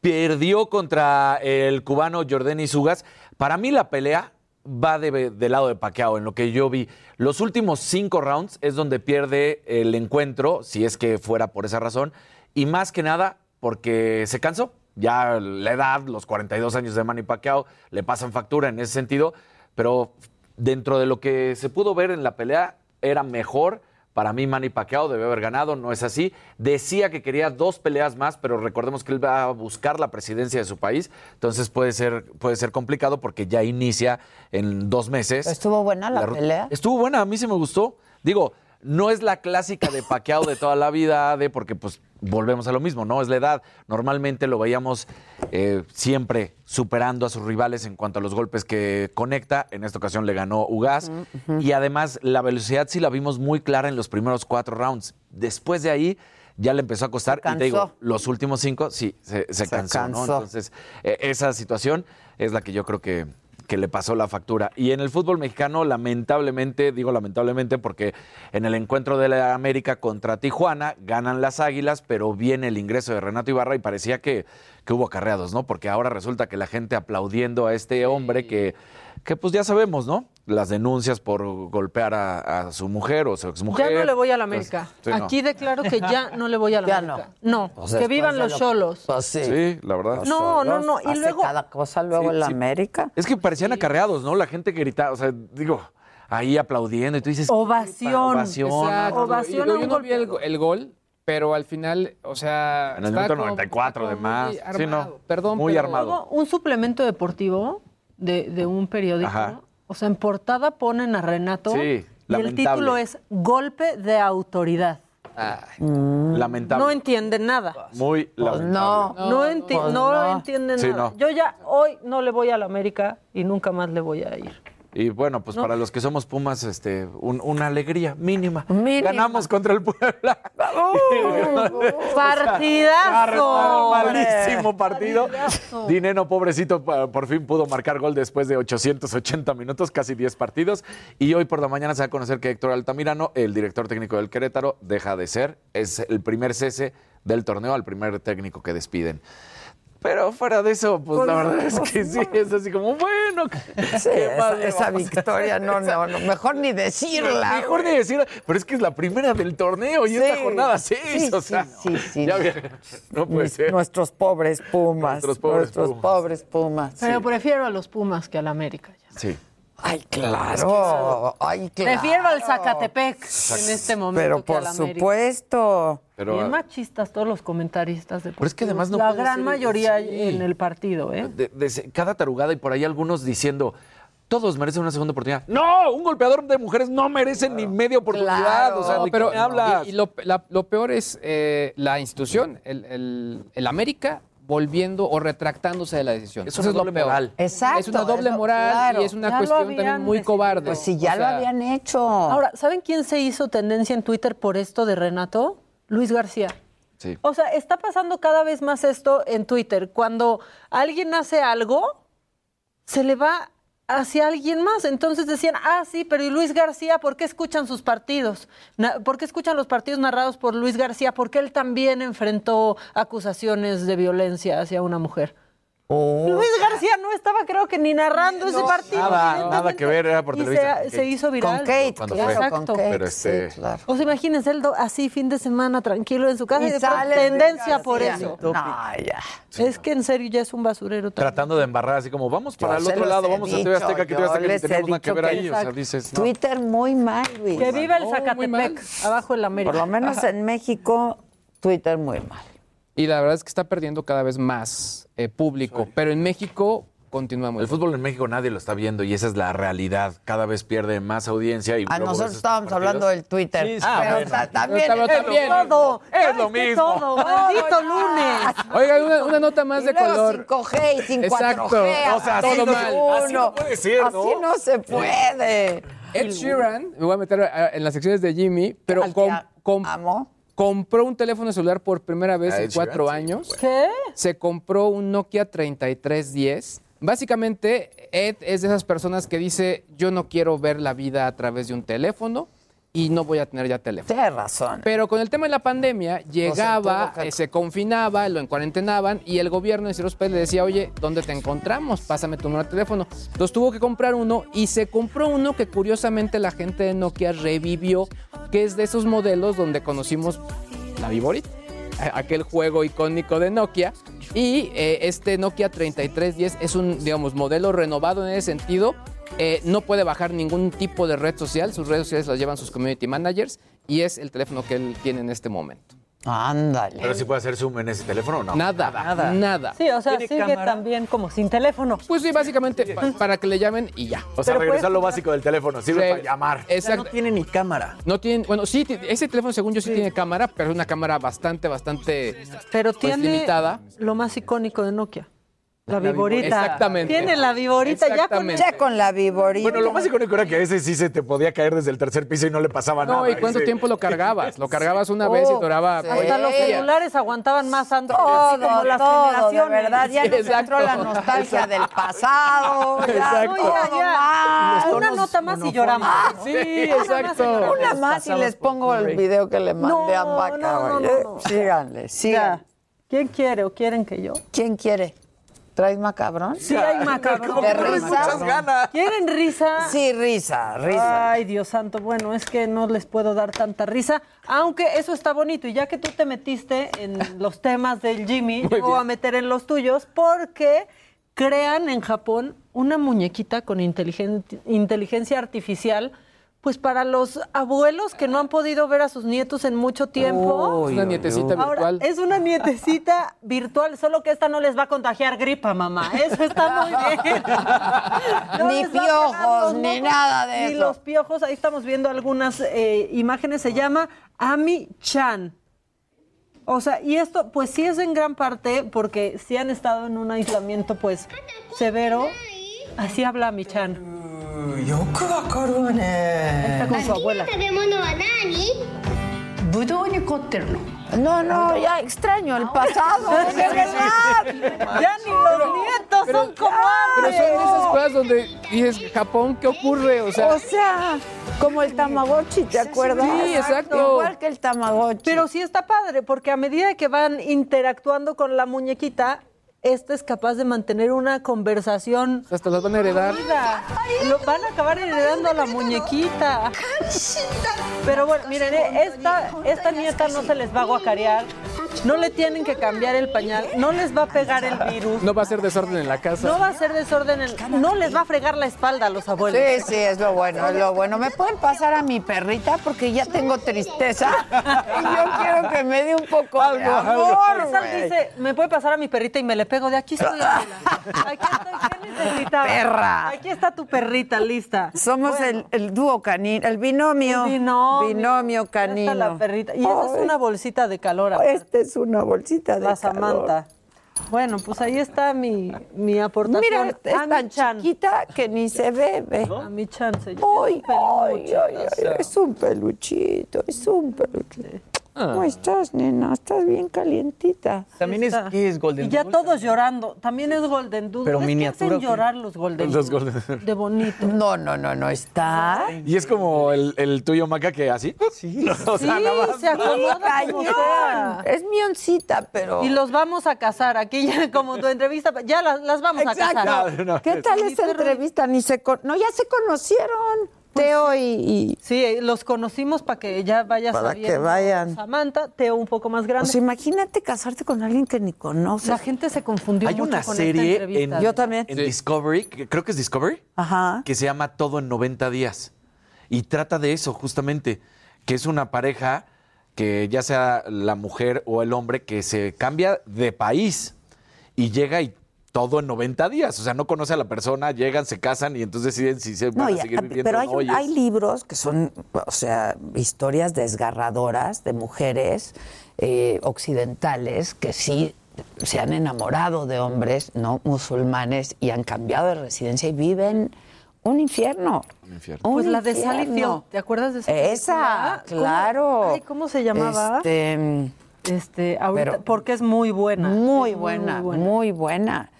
perdió contra el cubano Jordani Sugas. Para mí la pelea va de- del lado de Pacquiao, en lo que yo vi. Los últimos cinco rounds es donde pierde el encuentro, si es que fuera por esa razón, y más que nada porque se cansó. Ya la edad, los 42 años de Manny Pacquiao, le pasan factura en ese sentido, pero dentro de lo que se pudo ver en la pelea, era mejor. Para mí, Manny Pacquiao debe haber ganado, no es así. Decía que quería dos peleas más, pero recordemos que él va a buscar la presidencia de su país, entonces puede ser, puede ser complicado porque ya inicia en dos meses. ¿Estuvo buena la, pelea? Estuvo buena, a mí sí me gustó. Digo, no es la clásica de Pacquiao de toda la vida, de porque pues volvemos a lo mismo, ¿no? Es la edad. Normalmente lo veíamos eh, siempre superando a sus rivales en cuanto a los golpes que conecta. En esta ocasión le ganó Ugas. Y además la velocidad sí la vimos muy clara en los primeros cuatro rounds. Después de ahí ya le empezó a costar. Y te digo, los últimos cinco sí, se, se Se cansó, ¿no? Entonces, eh, esa situación es la que yo creo que que le pasó la factura. Y en el fútbol mexicano, lamentablemente, digo lamentablemente porque en el encuentro de la América contra Tijuana ganan las Águilas, pero viene el ingreso de Renato Ibarra y parecía que, que hubo carreados, ¿no? Porque ahora resulta que la gente aplaudiendo a este hombre que, que pues ya sabemos, ¿no? Las denuncias por golpear a, a su mujer o su exmujer. Ya no le voy a la América. Sí, no. Aquí declaro que ya no le voy a la Ya América. No, Pues que después vivan los lo- cholos. Pues sí. Sí, la verdad. No, no, no. Y Hace luego, cada cosa luego Sí, en la sí. América. Es que parecían acarreados, ¿no? La gente gritaba, o sea, digo, ahí aplaudiendo y tú dices... ovación. Ovación. Exacto. Ovación Yo- a yo un no vi el, el gol, pero al final, o sea. En el minuto como- 94 como de más. muy Sí, no. Perdón, Muy pero- armado. Luego, un suplemento deportivo de, de un periódico. Ajá. O sea, en portada ponen a Renato. Sí, y el lamentable. título es Golpe de autoridad. Lamentable. No entienden nada. Muy lamentable. No, no, enti- pues no no. entienden Sí, nada. no. Yo ya hoy no le voy a la América y nunca más le voy a ir. Y bueno, pues No. para los que somos Pumas, este, un- una alegría mínima. Mínima. Ganamos contra el Puebla. Partidazo. Malísimo partido. Partidazo. Dineno, pobrecito, por fin pudo marcar gol después de 880 minutos, casi 10 partidos. Y hoy por la mañana se va a conocer que Héctor Altamirano, el director técnico del Querétaro, deja de ser. Es el primer cese del torneo, al primer técnico que despiden. Pero fuera de eso, pues, la verdad es que sí, es así como, bueno, Sí, ¿qué más esa, victoria, no, no, no, mejor ni decirla. Mejor ni decirla, pero es que es la primera del torneo y Sí. esta jornada 6, Sí, o sea, sí, sí, sí. ya no puede Mis- ser. Nuestros pobres Pumas. Nuestros pobres nuestros Pumas. pobres Pumas. Pero prefiero a los Pumas que a la América. ya. Sí. Ay, claro. Ay, claro. Prefiero al Zacatepec en este momento Pero que a por la América. supuesto. Pero, Bien machistas todos los comentaristas de Pero es que además no La puede gran ser mayoría en el partido, ¿eh? de- de- cada tarugada y por ahí algunos diciendo, todos merecen una segunda oportunidad. No, un golpeador de mujeres no merece ni media oportunidad. Claro. O sea, No, ¿de pero qué me hablas? y, y lo, la- lo peor es eh, la institución, el, el- el América volviendo o retractándose de la decisión. Es Eso lo doble peor. moral. Exacto. Es una doble eso, moral claro. y es una lo cuestión también muy decidido. cobarde. Pues si ya O lo sea, habían hecho. Ahora, ¿saben quién se hizo tendencia en Twitter por esto de Renato? Luis García. Sí. O sea, está pasando cada vez más esto en Twitter. Cuando alguien hace algo, se le va hacia alguien más. Entonces decían, ah, sí, pero ¿y Luis García? ¿Por qué escuchan sus partidos? ¿Por qué escuchan los partidos narrados por Luis García? Porque él también enfrentó acusaciones de violencia hacia una mujer. Oh. Luis García no estaba, creo que, ni narrando ese partido. Nada, que ver, era por Y televisión. se, se hizo viral. Con Kate, Cuando claro, fue. Exacto. con Kate. Pero este- sí, claro. O sea, imagínense él así fin de semana tranquilo en su casa y, Y de sale tendencia por eso. No, ya. Es que en serio ya es un basurero. también. Tratando de embarrar así como, vamos para Yo el otro lado, vamos a TV Azteca, que TV Azteca tenemos nada que ver que- ahí. O sea, Exacto. dices, no. Twitter muy mal, Luis. Que viva el. Zacatepec, abajo el América. Por lo menos en México, Twitter muy mal. Y la verdad es que está perdiendo cada vez más eh, público. Pero en México continúa muy El fútbol en México nadie lo está viendo y esa es la realidad. Cada vez pierde más audiencia y A luego nosotros estábamos partidos. hablando del Twitter. Sí, sí, pero bueno. ta- también, Pero es lo también. todo. Es ¿Sabes lo mismo. Todo, maldito lunes. Oiga, una, una nota más Y de luego color. 5G y sin Exacto. 4G. O sea, así todo no mal. uno. Así no puede ser, ¿no? Así no se puede. Ed Sheeran, me voy a meter en las secciones de Jimmy, pero com- amo. Compró un teléfono celular por primera vez Ah, en cuatro años. ¿Qué? Se compró un Nokia 3310. Básicamente, Ed es de esas personas que dice, yo no quiero ver la vida a través de un teléfono y no voy a tener ya teléfono. Tienes razón. Pero con el tema de la pandemia, llegaba, eh, se confinaba, lo encuarentenaban y el gobierno de Ciudad Pérez le decía, oye, ¿dónde te encontramos? Pásame tu número de teléfono. Entonces tuvo que comprar uno y se compró uno que curiosamente la gente de Nokia revivió, que es de esos modelos donde conocimos la Viborit, eh, aquel juego icónico de Nokia. Y eh, este Nokia 3310 es un, digamos, modelo renovado en ese sentido. Eh, no puede bajar ningún tipo de red social, sus redes sociales las llevan sus community managers y es el teléfono que él tiene en este momento. Ándale. Pero si puede hacer zoom en ese teléfono o no. Nada, nada, Sí, o sea, ¿Tiene sigue cámara? también como sin teléfono. Pues sí, básicamente pa- para que le llamen y ya. O sea, Pero regresar puedes- lo básico del teléfono, sirve Re- para llamar. O sea, Exacto. no tiene ni cámara. No tienen, bueno, sí, ese teléfono según yo sí, tiene cámara, pero es una cámara bastante, bastante Pero pues, tiene limitada. lo más icónico de Nokia. La viborita. Exactamente. Tiene la viborita ya con Exactamente. Ya con la viborita. Bueno, lo más icónico era que ese sí se te podía caer desde el tercer piso y no le pasaba nada. No, ¿y cuánto Ese- tiempo lo cargabas? Lo cargabas una vez y Oh, duraba. Hasta los celulares aguantaban más antes. así Todo, como las todo, de verdad, ya Sí, nos exacto. entró la nostalgia del pasado. ya Exacto. todo Ya, ya. Una nota más y lloramos. Sí, Una más y exacto. Una más y les pongo el video que le mandé a No, Maca. no, no, no, no. Síganle, síganle. Ya. ¿Quién quiere o quieren que yo? ¿Quién quiere? ¿Traes macabrón? Sí, hay macabrón. ¿De risa? Muchas ganas. ¿Quieren risa? Sí, risa, risa. Ay, Dios santo, bueno, es que no les puedo dar tanta risa, aunque eso está bonito. Y ya que tú te metiste en los temas del Jimmy, yo voy a meter en los tuyos, porque crean en Japón una muñequita con inteligen- inteligencia artificial, pues para los abuelos que no han podido ver a sus nietos en mucho tiempo. Es una nietecita Ahora, virtual. es una nietecita virtual, solo que esta no les va a contagiar gripa, mamá. Eso está muy bien. No Ni piojos, ni nada de ni eso. los piojos. Ahí estamos viendo algunas eh, imágenes. Se llama Ami Chan. O sea, y esto, pues sí es en gran parte porque sí han estado en un aislamiento, pues, severo. Así habla Michan. Está con su abuela. No, no, ya extraño el pasado, de verdad. Ya ni los nietos pero, son como ah, Pero son de esas cosas donde dices, Japón, ¿qué ocurre? O sea, o sea como el Tamagotchi, ¿te acuerdas? Sí, exacto. Igual que el Tamagotchi. Pero sí está padre, porque a medida que van interactuando con la muñequita, esta es capaz de mantener una conversación. hasta las van a heredar. Lo van a acabar heredando a la muñequita. Pero bueno, miren, eh, esta, esta nieta no se les va a guacarear, no le tienen que cambiar el pañal, no les va a pegar el virus, No va a ser desorden en la casa. no va a hacer desorden, en- no les va a fregar la espalda a los abuelos. Sí, sí, es lo bueno, es lo bueno. ¿Me pueden pasar a mi perrita? Porque ya tengo tristeza. Y yo quiero que me dé un poco de amor, dice, me puede pasar a mi perrita y me le pego de aquí estoy. Aquí estoy, ¿qué necesitabas? Perra. Aquí está tu perrita lista. Somos el, el dúo canino, el binomio. El binomio. Binomio Esta canino. la perrita. Y esa es una bolsita de calor. aparte. Esta es una bolsita de La calor. Samantha. Bueno, pues ahí está mi, mi aportación. Mira, es Ami tan Chan. chiquita que ni se ve, ve. A mi chan se ay, ay, ay, es un peluchito, es un peluchito. ¿Cómo estás, nena? Estás bien calientita. También es, Está. ¿qué es Golden Y ya Doodle? todos llorando. También es Golden Doodle. Pero ¿Ves que miniatura, hacen llorar los Golden Los Doodle? Golden- De bonito. No, no, no, no está. Y es como el, el tuyo, Maca, que así. Sí. O sea, sí, nada más. se acomoda como sea. Es mioncita, pero. Y los vamos a casar. Aquí ya como tu entrevista, ya las, las vamos a casar. No, no. ¿Qué tal esa entrevista? Ni se con- No, ya se conocieron. Teo y, y- Sí, los conocimos para que ya vayas Para sabiendo. que vayan. Samantha, Teo un poco más grande. O sea, imagínate casarte con alguien que ni conoces. la gente se confundió Hay mucho una con serie esta en. Yo también. en Discovery, que creo que es Discovery, Ajá. que se llama Todo en 90 días. Y trata de eso, justamente, que es una pareja que ya sea la mujer o el hombre que se cambia de país y llega y todo en 90 días. O sea, no conoce a la persona, llegan, se casan y entonces deciden si se van No, a seguir viviendo pero o hay, hay libros que son, o sea, historias desgarradoras de mujeres eh, occidentales que sí se han enamorado de hombres no musulmanes y han cambiado de residencia y viven un infierno. Un infierno. Un Pues la de Sally ¿te acuerdas de esa Esa? ¿Cómo- claro. ay, ¿Cómo se llamaba? Este, Este, ahorita, pero- porque es muy buena. muy es buena, muy buena.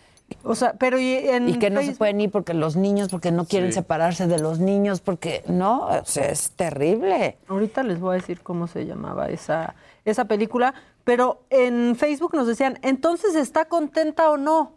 O sea, pero y en Y que no se pueden ir porque los niños, porque no quieren Sí. separarse de los niños, porque no, o sea, es terrible. Ahorita les voy a decir cómo se llamaba esa, esa película, pero en Facebook nos decían, entonces está contenta o no.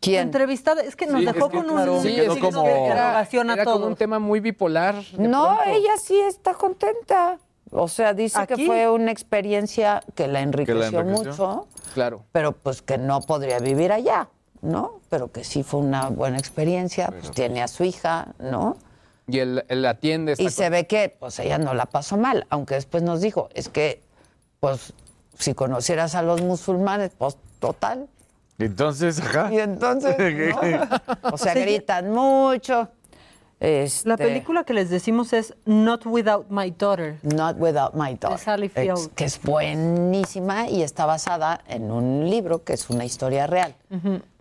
¿Quién? Entrevistada, es que nos Sí, dejó es que, con claro, un Sí, quedó es que como- signo de interrogación a era como un tema muy bipolar. No, pronto. ella sí está contenta. O sea, dice que fue una experiencia que la enriqueció, enriqueció. mucho, Claro. pero pues que no podría vivir allá, ¿no? Pero que sí fue una buena experiencia, pues tiene a su hija, ¿no? Y él, él atiende. Y se ve que pues ella no la pasó mal, aunque después nos dijo, es que pues si conocieras a los musulmanes, pues total. Entonces, ajá. Y entonces, ¿no? o sea, gritan mucho. Este, La película que les decimos es Not Without My Daughter. Not Without My Daughter. Sally ex- Field. que es buenísima y está basada en un libro que es una historia real.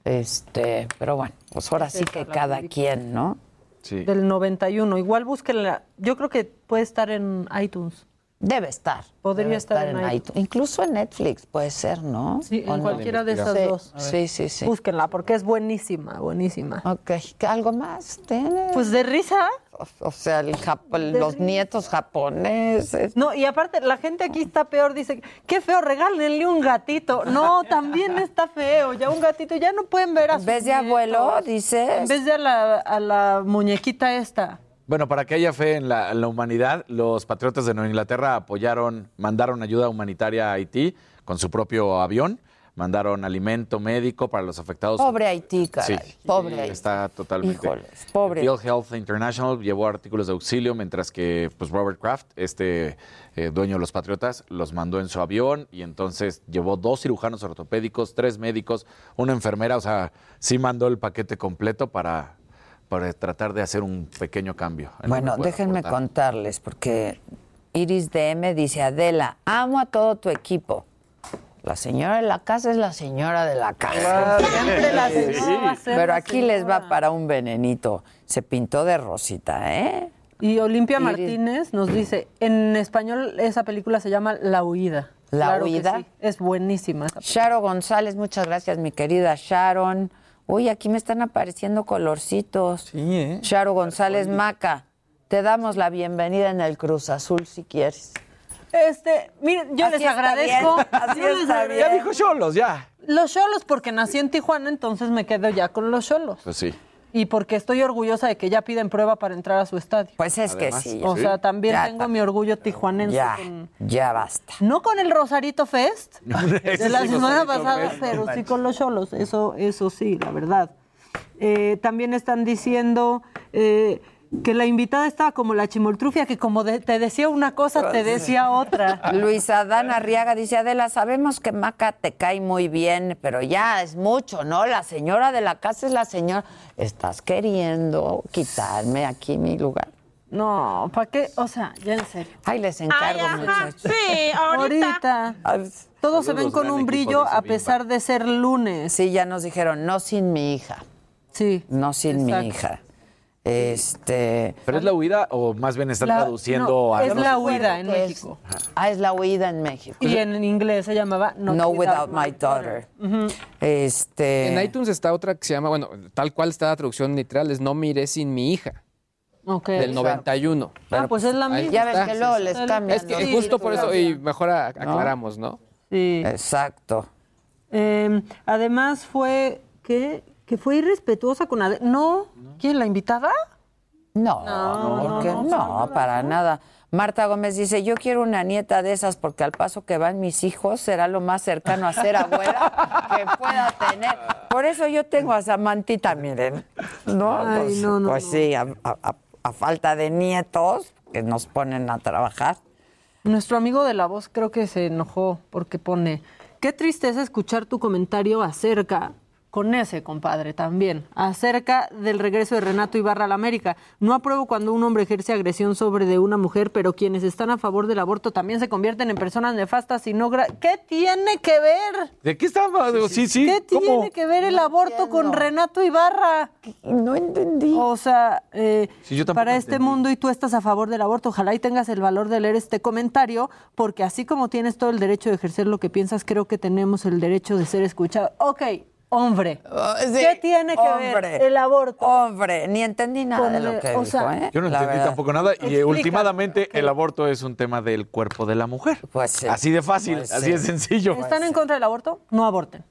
Este, pero bueno, pues ahora sí que cada quien, ¿no? Sí. Del 91. Igual búsquenla. Yo creo que puede estar en iTunes. Debe estar. Podría Debe estar, en iTunes. Incluso en Netflix puede ser, ¿no? Sí, ¿O en no? cualquiera de esas Sí, dos. Sí, sí, sí. Búsquenla porque es buenísima, buenísima. Ok, ¿qué- ¿algo más tienes? Pues de risa. O, o sea, el los nietos japoneses. No, y aparte, la gente aquí está peor, dice, qué feo, regálenle un gatito. No, también está feo, ya un gatito, ya no pueden ver a ¿En vez de abuelo, dices? En vez de a la, a la muñequita esta. Bueno, para que haya fe en la, en la humanidad, los patriotas de Nueva Inglaterra apoyaron, mandaron ayuda humanitaria a Haití con su propio avión, mandaron alimento médico para los afectados. Pobre Haití, caray. Sí, Pobre Haití. Está totalmente. Híjoles, pobre. Bill Health International llevó artículos de auxilio, mientras que pues, Robert Kraft, este eh, dueño de los Patriotas, los mandó en su avión y entonces llevó dos cirujanos ortopédicos, tres médicos, una enfermera, o sea, sí mandó el paquete completo para, para tratar de hacer un pequeño cambio. Bueno, déjenme aportar. contarles, porque Iris DM dice, Adela, amo a todo tu equipo. La señora de la casa es la señora de la casa. Siempre la señora va a ser Pero aquí les va para un venenito. Se pintó de rosita, ¿eh? Y Olimpia Iris- Martínez nos dice, en español esa película se llama La Huida. La Claro Huida. sí, Es buenísima. esa Sharo González, muchas gracias, mi querida Sharon. Uy, aquí me están apareciendo colorcitos. Sí, ¿eh? Sharo González Maca, te damos la bienvenida en el Cruz Azul si quieres. Este, miren, yo Así les agradezco. bien, así yo les agradezco. Ya dijo Cholos, ya. Los cholos, porque nací en Tijuana, entonces me quedo ya con los cholos. Pues sí. Y porque estoy orgullosa de que ya piden prueba para entrar a su estadio. Pues es Además, que sí. O Sí. sea, también Ya tengo mi orgullo tijuanense. Ya, con- ya basta. No con el Rosarito Fest de la sí, semana pasada, Fest. pero sí con los cholos. Eso, eso sí, la verdad. Eh, también están diciendo eh, que la invitada estaba como la chimoltrufia, que como de- te decía una cosa, te decía otra. Luis Adán Arriaga dice, Adela, sabemos que Maca te cae muy bien, pero ya es mucho, ¿no? La señora de la casa es la señora. ¿Estás queriendo quitarme aquí mi lugar? No, ¿para qué? O sea, ya en serio. Ay, les encargo, muchachos. Sí, ahorita. Todos se ven con un brillo a pesar de ser lunes. Sí, ya nos dijeron, no sin mi hija. Sí. No sin Exacto. mi hija. Este. ¿Pero es la huida o más bien están La- traduciendo no, a es la huida en. México. Ah, es la huida en México. Y en inglés se llamaba No, without, my daughter. Este. En iTunes está otra que se llama, bueno, tal cual está la traducción literal, es No miré sin mi hija, Ok. del 91. Ah, pues es la misma. Ya ves está. que luego les cambian. Es que justo por eso, y mejor a- aclaramos, ¿no? Sí. Exacto. Eh, además fue que, que fue irrespetuosa con No, ¿quién la invitada? No, No, ¿por qué? no, no, para nada. Marta Gómez dice, yo quiero una nieta de esas porque al paso que van mis hijos será lo más cercano a ser abuela que pueda tener. Por eso yo tengo a Samantita, miren. No, Ay, pues, no, no, pues no. sí, a, a- a falta de nietos que nos ponen a trabajar. Nuestro amigo de la voz creo que se enojó porque pone, qué tristeza escuchar tu comentario acerca, con ese compadre también, acerca del regreso de Renato Ibarra a la América. No apruebo cuando un hombre ejerce agresión sobre de una mujer, pero quienes están a favor del aborto también se convierten en personas nefastas y no... gra- ¿Qué tiene que ver? ¿De qué estaba? Sí, sí. ¿Qué ¿Cómo? tiene que ver el aborto con Renato Ibarra? No entendí. O sea, eh, Sí, para este entendí. mundo y tú estás a favor del aborto, ojalá y tengas el valor de leer este comentario, porque así como tienes todo el derecho de ejercer lo que piensas, creo que tenemos el derecho de ser escuchados. Ok, hombre, Oh, sí, ¿qué tiene que hombre, ver el aborto? Hombre, ni entendí nada Con de lo que o dijo, sea, ¿eh? Yo no La entendí verdad. tampoco nada. Y Explica. eh, últimamente el aborto es un tema del cuerpo de la mujer. Pues sí. Así de fácil, Pues así sí. de sencillo. ¿Están en contra del aborto? No aborten.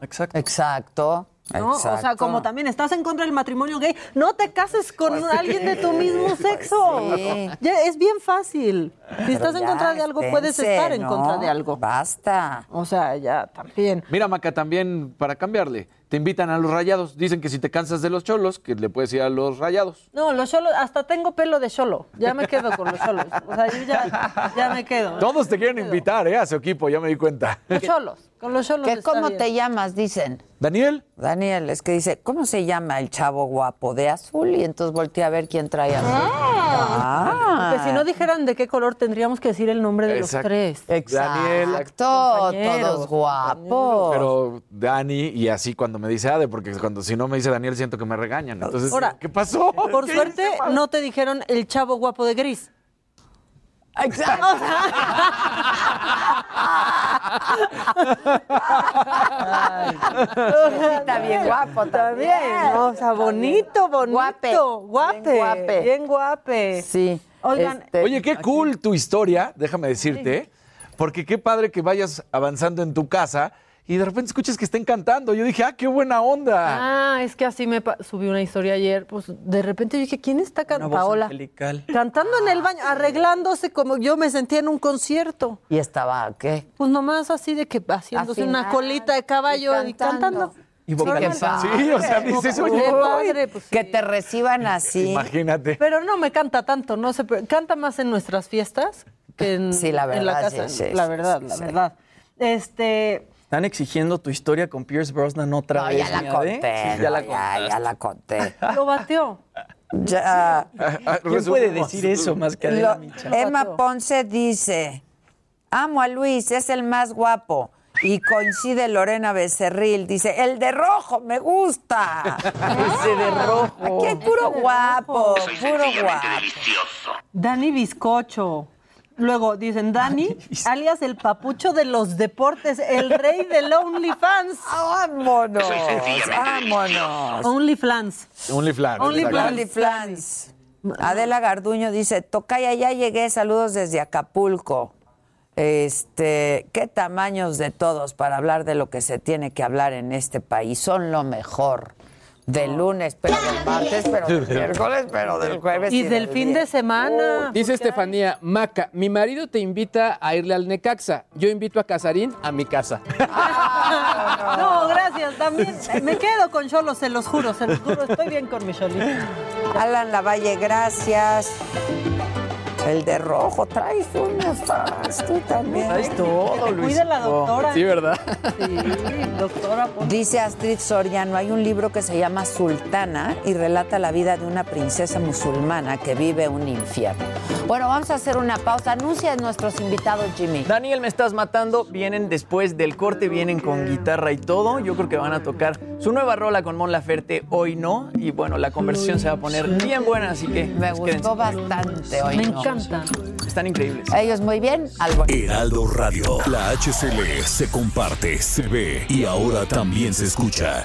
Exacto. Exacto. ¿No? O sea, como también estás en contra del matrimonio gay, no te cases con alguien de tu mismo sexo. Pues sí. Ya, es bien fácil. Si Pero estás en contra de algo, puedes estar en ¿no? contra de algo. Basta. O sea, ya también. Mira, Maca, también para cambiarle, te invitan a los rayados. Dicen que si te cansas de los cholos, que le puedes ir a los rayados. No, los cholos, hasta tengo pelo de cholo. Ya me quedo con los cholos. O sea, yo ya, ya me quedo. Todos te quieren invitar, ¿eh? A su equipo, ya me di cuenta. Los cholos. Con los cholos ¿Que está ¿Cómo bien. te llamas? Dicen. Daniel. Daniel, es que dice, ¿cómo se llama el chavo guapo? De azul. Y entonces volteé a ver quién trae azul. Ah. Porque si no dijeran de qué color, tendríamos que decir el nombre de Exacto. los tres. Daniel. Exacto, Compañeros, todos guapos. Pero Dani, y así cuando me dice Ade, porque cuando si no me dice Daniel siento que me regañan. Entonces, Ahora, ¿qué pasó? Por ¿Qué suerte, hice, no te dijeron el chavo guapo de gris. Exacto. Está bien guapo también. Bien, o sea, bonito, bonito. Guape. Guape. Bien guape. Bien guape. Sí. Oigan, Este, Oye, qué cool tu historia, déjame decirte, porque qué padre que vayas avanzando en tu casa y de repente escuches que estén cantando. Yo dije, ah, qué buena onda. Ah, es que así me subí una historia ayer, pues de repente dije, ¿quién está cantando? Paola. angelical. Cantando en el baño, arreglándose como yo me sentía en un concierto. ¿Y estaba qué? Pues nomás así de que haciéndose una colita de caballo y cantando. Y Qué vocalizando. padre. Sí, o sea, dices, Qué oye, padre, pues, Que sí. te reciban así. imagínate. Pero no me canta tanto, no sé, pero canta más en nuestras fiestas que en, Sí, la en la verdad, casa. sí, sí, la sí, verdad, sí, la sí. verdad. Este, Están exigiendo tu historia con Pierce Brosnan otra No, vez. ya la conté. Sí, ya no, la ya, contaste. ya la conté. lo bateó. Ya. ¿Quién puede decir eso más que Adela Lo-? Emma Ponce dice, amo a Luis, es el más guapo. Y coincide Lorena Becerril, dice, el de rojo, me gusta. Ese de rojo. Aquí hay puro guapo, puro guapo. Dani Bizcocho. Luego dicen Dani, alias el papucho de los deportes, el rey del OnlyFans. Vámonos, vámonos. OnlyFans. OnlyFans. OnlyFans. Adela Garduño dice, Tocaya, ya llegué, saludos desde Acapulco. Este, qué tamaños de todos para hablar de lo que se tiene que hablar en este país. Son lo mejor. Del lunes, pero del martes, pero del miércoles, pero del jueves. Y del fin de semana. Dice Estefanía, Maca, mi marido te invita a irle al Necaxa. Yo invito a Casarín a mi casa. No, gracias. También me quedo con Cholo, se los juro, se los juro. Estoy bien con mi Cholito. Alan Lavalle, gracias. El de rojo, traes unos fans, tú también. Traes todo, Luis. cuida la doctora. Sí, ¿verdad? Sí, doctora. por- Dice Astrid Soriano, hay un libro que se llama Sultana y relata la vida de una princesa musulmana que vive un infierno. Bueno, vamos a hacer una pausa. Anuncia a nuestros invitados, Jimmy. Daniel, me estás matando. Vienen después del corte, vienen con guitarra y todo. Yo creo que van a tocar su nueva rola con Mon Laferte, hoy no. Y bueno, la conversación se va a poner bien buena, así que Me pues, gustó quédense. bastante hoy. Me no. encanta. Están increíbles. Ellos muy bien, buen- Heraldo Radio. La HCL se comparte, se ve y ahora también se escucha.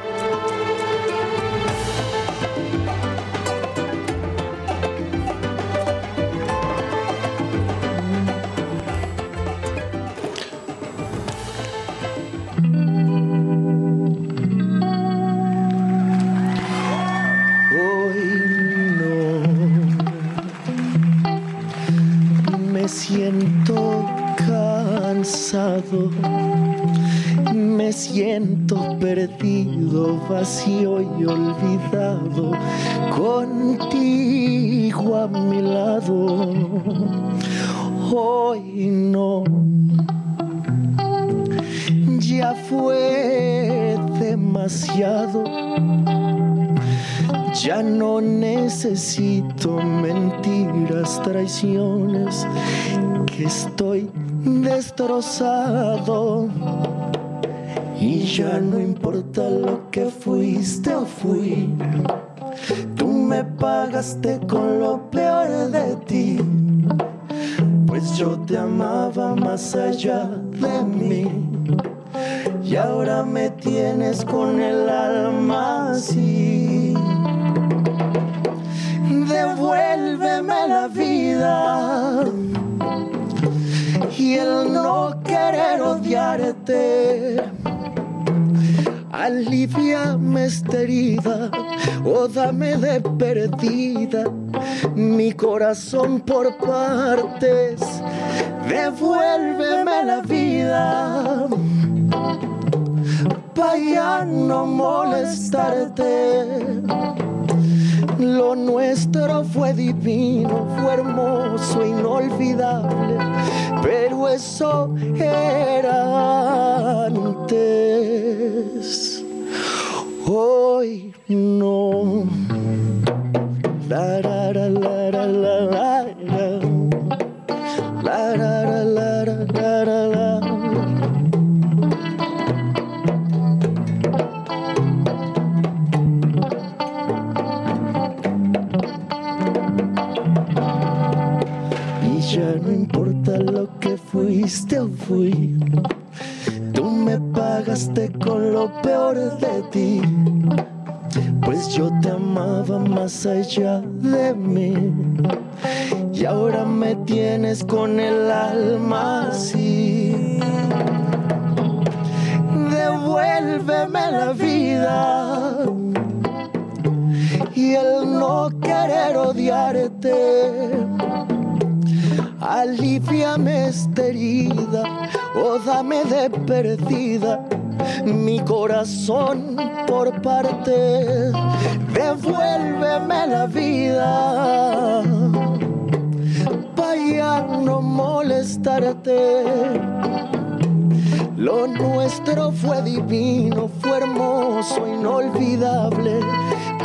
Vacío y olvidado, contigo a mi lado. Hoy no, ya fue demasiado. Ya no necesito mentiras, traiciones, que estoy destrozado. Y ya corazón por partes, Devuélveme la vida para ya no molestarte. Lo nuestro fue divino, fue hermoso, inolvidable,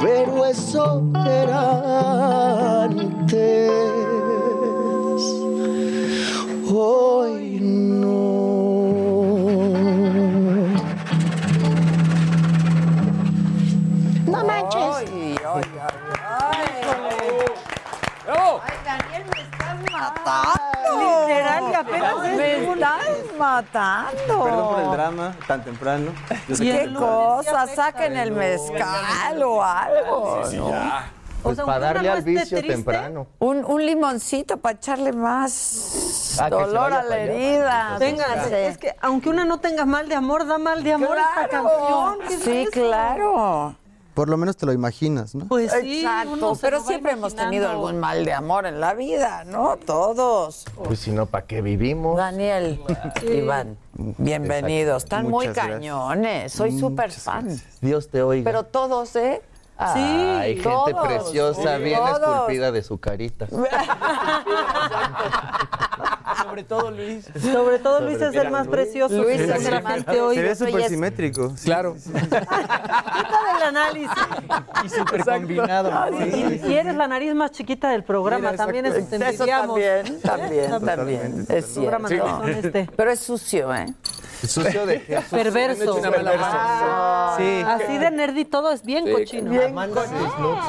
pero eso era antes. Apenas es Me estás matando. Perdón por el drama tan temprano. Yo sé que ¿Qué cosa? Saquen el mezcal o algo. Sí, sí, ¿no? ya. Pues sea, para darle al no esté vicio triste, temprano. Un, un limoncito para echarle más Ah, dolor a la herida. Vénganse, es que aunque una no tenga mal de amor, da mal de amor esta Claro. canción. ¿Qué es Sí, eso? claro. Por lo menos te lo imaginas, ¿no? Pues sí, Exacto, uno se pero lo va siempre hemos tenido algún mal de amor en la vida, ¿no? Todos. Pues si no, ¿para qué vivimos? Daniel, Iván, bienvenidos. Están muy gracias. cañones. Soy súper fan. Dios te oiga. Pero todos, ¿eh? Ay, gente todos. preciosa, Sí, bien todos. esculpida de su carita. Sobre todo Luis. Sobre todo Luis es el más Luis. precioso Luis que es la el más- gente hoy. Se ve súper simétrico. Claro. Quita del análisis. Y súper combinado. Y, y eres la nariz más chiquita del programa, Mira, también eso te Eso envidiamos. también, también, También. Es cierto. este. Pero es sucio, ¿eh? ¿Sucio de qué? Perverso. Ah, Sí. Así de nerd y todo es bien Sí, cochino. Nudes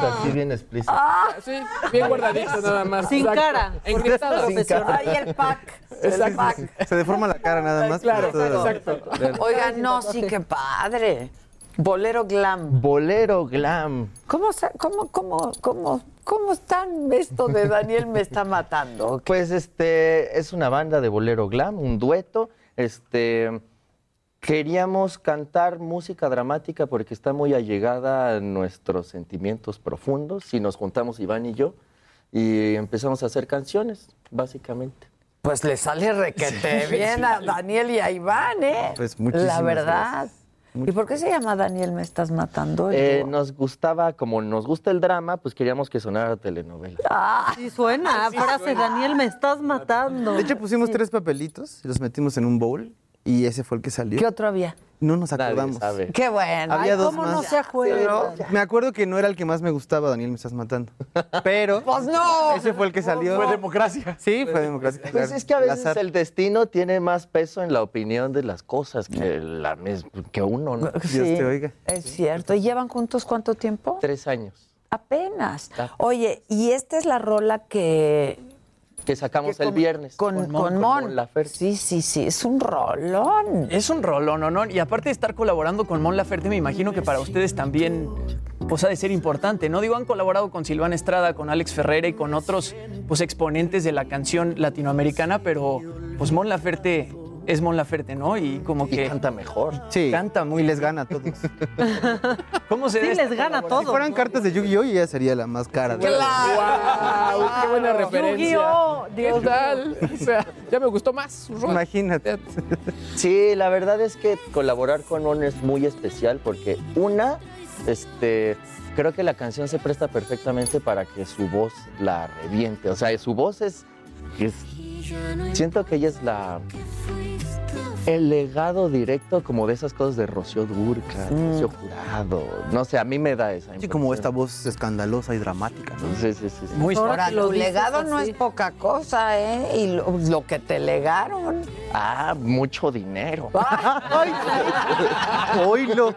así bien explícitos. Sí, bien guardadito nada más. Sin Exacto. cara, Encriptado. profesional. Ahí el pack. Exacto. Se deforma la cara nada más. Claro, todo- exacto. Oigan, no, sí, qué padre. Bolero glam. Bolero glam. ¿Cómo, cómo, cómo, cómo, cómo están esto de Daniel me está matando? Pues este es una banda de bolero glam, un dueto. Este queríamos cantar música dramática porque está muy allegada a nuestros sentimientos profundos. Y nos juntamos Iván y yo y empezamos a hacer canciones, básicamente. Pues le sale requete bien a Daniel y a Iván, ¿eh? Pues muchísimas La verdad. gracias. ¿Y por qué se llama Daniel me estás matando? Eh, nos gustaba, como nos gusta el drama, pues queríamos que sonara telenovela. Ah, Sí suena, frase Daniel me estás matando. De hecho, pusimos tres papelitos y los metimos en un bowl y ese fue el que salió. ¿Qué otro había? No nos Nadie acordamos. sabe. Qué bueno. Había Ay, dos ¿Cómo más. no se acuerda? Me acuerdo que no era el que más me gustaba, Daniel, me estás matando. Pero Pues no. ese fue el que salió. Fue democracia. Sí, fue democracia. Pues claro. es que a veces el destino tiene más peso en la opinión de las cosas que, la que uno, ¿no? Dios te oiga. Es cierto. ¿Y llevan juntos cuánto tiempo? Tres años Apenas. Oye, y esta es la rola que... que sacamos que el viernes. Con, Con Mon, con Mon. Laferte. Sí, sí, sí. Es un rolón. Es un rolón, ¿no? Y aparte de estar colaborando con Mon Laferte, me imagino que para ustedes también pues ha de ser importante, ¿no? Digo, han colaborado con Silvana Estrada, con Alex Ferreira y con otros pues exponentes de la canción latinoamericana, pero pues Mon Laferte es Mon Laferte, ¿no? Y como que... canta mejor. Sí. Canta muy Y les gana a todos. ¿Cómo se Sí, les gana colaboración? todo. Si fueran cartas de Yu-Gi-Oh! ella sería la más cara. de- ¡Wow! ¡Qué buena referencia! Yu-Gi-Oh! ¿Qué Dios tal? O sea, ya me gustó más su rol. Imagínate. Sí, la verdad es que colaborar con On es muy especial porque una, este, creo que la canción se presta perfectamente para que su voz la reviente. O sea, su voz es, es- siento que ella es la el legado directo como de esas cosas de Rocío Durca, Rocío Jurado. No sé, a mí me da esa Sí, como esta voz escandalosa y dramática. ¿no? Sí, sí, sí. sí. Muy Ahora, lo tu legado no es poca cosa, ¿eh? Y lo, lo que te legaron. Ah, mucho dinero. ¡Ay! ¡Oílo!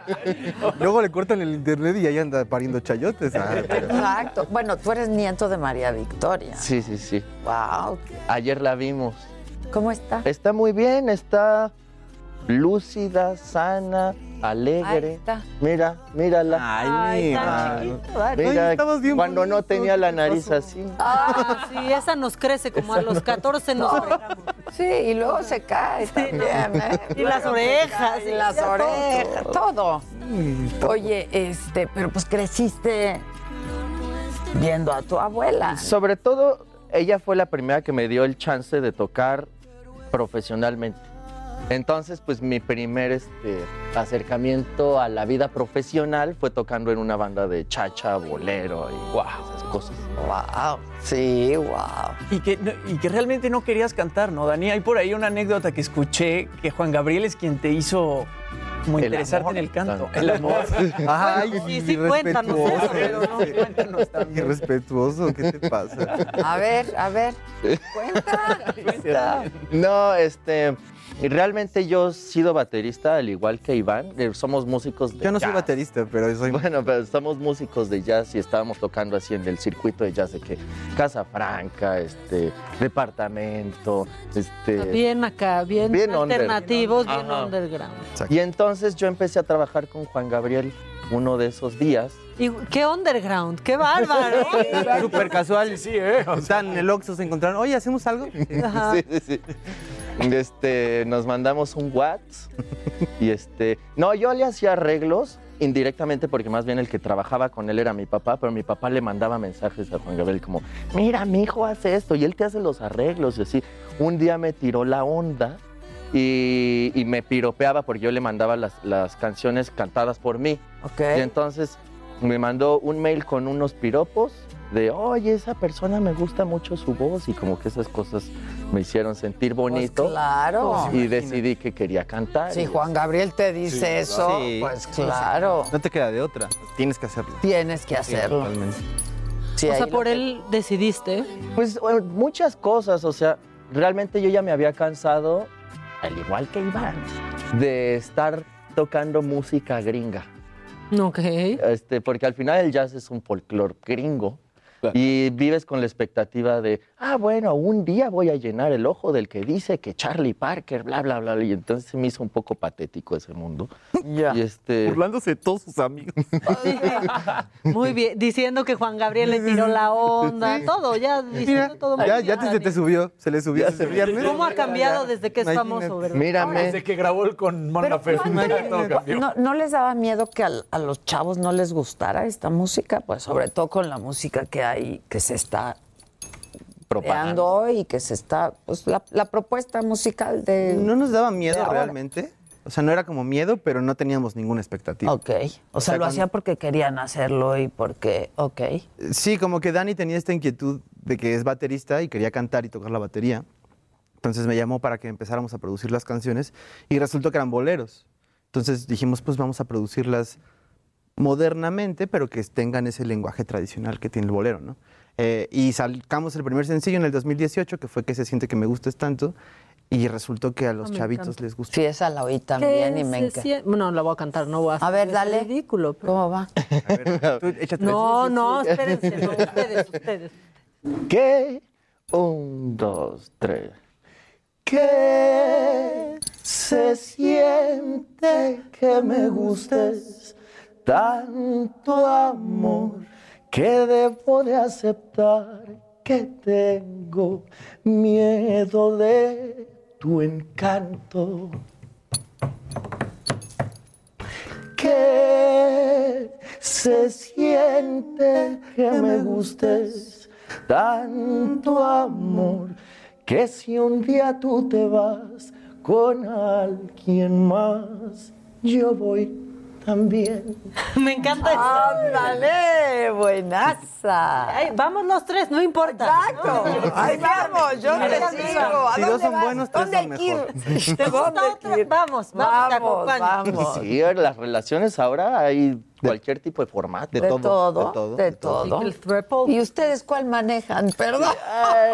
Luego le cortan el internet y ahí anda pariendo chayotes. Ah, pero- Exacto. Bueno, tú eres nieto de María Victoria. Sí, sí, sí. Wow. Ayer la vimos. ¿Cómo está? Está muy bien, está lúcida, sana, alegre. Ahí está. Mira, mírala. Ay, Dani. Mira, Ay, cuando no tenía la ¿qué nariz pasó? así. Ah, sí, esa nos crece como a los 14 nos pegamos. Sí, y luego se cae también, ¿eh? Y las orejas, y las ya todo. orejas, todo. Oye, este, pero pues creciste viendo a tu abuela. Sobre todo, ella fue la primera que me dio el chance de tocar profesionalmente. Entonces, pues mi primer este, acercamiento a la vida profesional fue tocando en una banda de chacha, bolero y esas cosas. Wow, sí, wow. Y que, no- y que realmente no querías cantar, ¿no, Dani? Hay por ahí una anécdota que escuché que Juan Gabriel es quien te hizo como El interesarte amor. en el canto. Tanto. El amor. Ay, Sí, sí, cuéntanos eso, pero no. Cuéntanos también. Irrespetuoso, ¿qué te pasa? A ver, a ver, cuenta. cuenta. No, este, realmente yo he sido baterista al igual que Iván. Somos músicos de Yo no soy jazz. baterista, pero soy... Bueno, pero somos músicos de jazz y estábamos tocando así en el circuito de jazz de que Casa Franca, este, departamento, este. Bien acá, bien, Bien under. alternativos, bien Ajá. underground. Y entonces yo empecé a trabajar con Juan Gabriel uno de esos días. Y qué underground, qué bárbaro. Súper casual. Sí, ¿eh? Están en el Oxxo, se encontraron. Oye, ¿hacemos algo? Ajá. Sí, sí, sí. Este, nos mandamos un WhatsApp y este, no, yo le hacía arreglos indirectamente porque más bien el que trabajaba con él era mi papá, pero mi papá le mandaba mensajes a Juan Gabriel como, mira, mi hijo hace esto y él te hace los arreglos y así. Un día me tiró la onda y, y me piropeaba porque yo le mandaba las, las canciones cantadas por mí. Ok. Y entonces me mandó un mail con unos piropos de, oye, esa persona me gusta mucho su voz y como que esas cosas me hicieron sentir bonito. Pues claro. Y decidí que quería cantar. Si Juan Gabriel te dice eso, Sí. pues claro, No te queda de otra. Tienes que hacerlo. tienes que hacerlo. Sí, o sea, por que- él decidiste. Pues bueno, muchas cosas, o sea, realmente yo ya me había cansado, al igual que Iván, de estar tocando música gringa. Ok. Este, porque al final el jazz es un folclore gringo. Y vives con la expectativa de, ah, bueno, un día voy a llenar el ojo del que dice que Charlie Parker, bla, bla, bla. Y entonces se me hizo un poco patético ese mundo. Ya. Y este. Burlándose de todos sus amigos. Muy bien. Diciendo que Juan Gabriel le tiró la onda, todo, ya diciendo Mira, todo. ya, ya te, se te subió. Se le subió ese viernes. ¿Cómo ha cambiado desde que es Imagínate. famoso, verdad? Mírame. Desde que grabó el con Mon Pero Laferte, ¿cuánto- todo cambió. no, ¿no les daba miedo que al- a, los chavos no les gustara esta música? Pues sobre todo con la música que hay, que se está creando hoy y que se está, pues la, la propuesta musical de... No nos daba miedo realmente. O sea, no era como miedo, pero no teníamos ninguna expectativa. Ok, o sea, lo cuando- hacían porque querían hacerlo y porque, ok. Sí, como que Dani tenía esta inquietud de que es baterista y quería cantar y tocar la batería. Entonces me llamó para que empezáramos a producir las canciones y resultó que eran boleros. Entonces dijimos, pues vamos a producirlas modernamente, pero que tengan ese lenguaje tradicional que tiene el bolero, ¿no? Eh, y sacamos el primer sencillo en el 2018, que fue que se siente que me gustes tanto, y resultó que a los Ah, chavitos encanta. les gusta. Sí, esa la oí también y me encanta. No, la voy a cantar, no voy a hacer A ver, dale. ridículo. pero- ¿Cómo va? Tú échate No, no, espérense, no, ustedes, ustedes. ¿Qué? Un, dos, tres. ¿Qué se siente que me gustes? Tanto amor que debo de aceptar que tengo miedo de tu encanto. ¿Qué se siente que me gustes tanto amor? Que si un día tú te vas con alguien más, yo voy también. Me encanta eso. ¡Ándale! ¡Buenaza! Ay, vamos los tres, no importa. Exacto. Ahí vamos, yo te sigo. ¿A Si dos dónde son vas? buenos, tres ¿Dónde son hay que ir? mejor. ¿Te gusta otra? Vamos, vamos, te acompaño. Sí, las relaciones ahora hay cualquier tipo de formato. De todo, de todo. ¿Y ustedes cuál manejan? Perdón. Eh,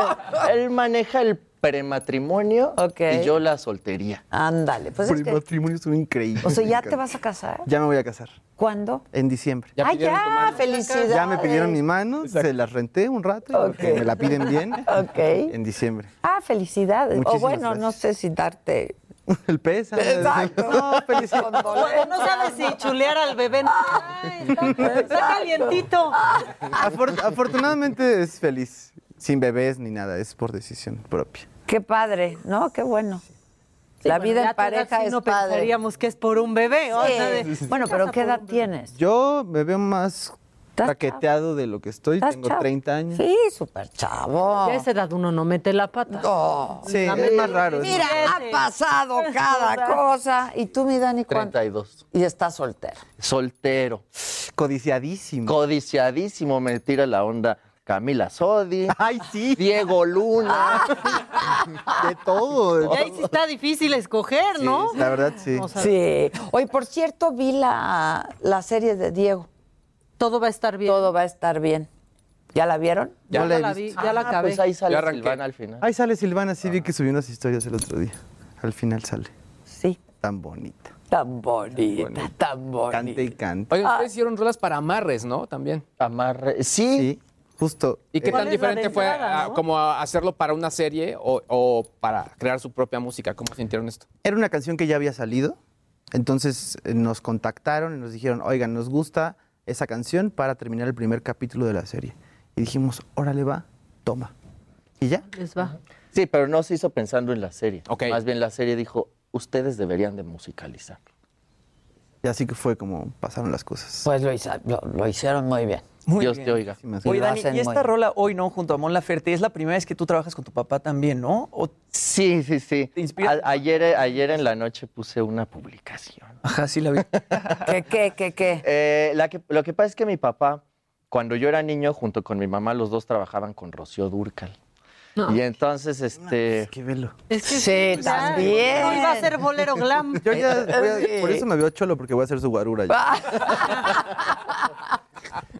él maneja el prematrimonio y yo la soltería. Ándale, pues Por es el que... matrimonio estuvo increíble. O sea, ¿ya te vas a casar? Ya me voy a casar. ¿Cuándo? En diciembre. ah, ya, felicidades. Ya me pidieron mi mano, se las renté un rato, porque me la piden bien. Ok. En diciembre. Ah, felicidades. o Muchísimas bueno, no sé si darte... El pesa. Exacto. No, felicidades. No sabes si chulear al bebé. Ay, está, está calientito. Afor- afortunadamente es feliz. Sin bebés ni nada, es por decisión propia. Qué padre, ¿no? Qué bueno. la bueno, vida en pareja es no padre. pensaríamos que es por un bebé. o Sí. sea, de- Bueno, pero ¿qué edad tienes? Yo me veo más paqueteado de lo que estoy. ¿Estás Tengo chavo? 30 años. Sí, súper chavo. Ya a esa edad uno no mete la pata. No. Sí, La es más raro. es Mira, más- ha pasado cada cosa. ¿Y tú, mi Dani, cuánto? 32. Y estás soltero. Soltero. Codiciadísimo. Codiciadísimo, me tira la onda Camila Sodi. Ay, sí. Diego Luna. De todo. Y ahí sí está difícil escoger, ¿no? La verdad, sí. O sea, Sí. Oye, por cierto, vi la, la serie de Diego. Todo va a estar bien. Todo va a estar bien. ¿Ya la vieron? Ya, No la vi, ya la Ah, acabé. pues ahí sale Ya. Silvana al final. Ahí sale Silvana, sí vi que subió unas historias el otro día. Al final sale. Sí. Tan bonita. Tan bonita, tan bonita. Cante y cante. Oye, ustedes hicieron rolas para amarres, ¿no? También. Amarre. Sí. Sí, justo. ¿Y qué tan ¿Cuál es la de diferente fue entrada, no? como a hacerlo para una serie o, o para crear su propia música? ¿Cómo sintieron esto? Era una canción que ya había salido. Entonces eh, nos contactaron y nos dijeron, oigan, nos gusta esa canción para terminar el primer capítulo de la serie. Y dijimos, órale va, toma. Y ya. Les va. Sí, pero no se hizo pensando en la serie. Ok. Más bien la serie dijo, ustedes deberían de musicalizar. Y así que fue como pasaron las cosas. Pues lo, hizo- lo- lo hicieron muy bien. Muy Dios bien. te oiga. Sí, Sí, Oye, Dani, y esta muy- rola hoy, ¿no? Junto a Mon Laferte, es la primera vez que tú trabajas con tu papá también, ¿no? ¿O Sí, sí, sí. ¿Te inspira? A- ayer, ayer en la noche puse una publicación. Ajá, sí la vi. ¿Qué, qué, qué, qué? Eh, la que- lo que pasa es que mi papá, cuando yo era niño, junto con mi mamá, los dos trabajaban con Rocío Durcal. No. Y entonces, este... Qué velo. Es que Sí, ya, también. No iba a ser bolero glam. Yo ya voy a- Sí. por eso me veo cholo, porque voy a hacer su guarura. ya.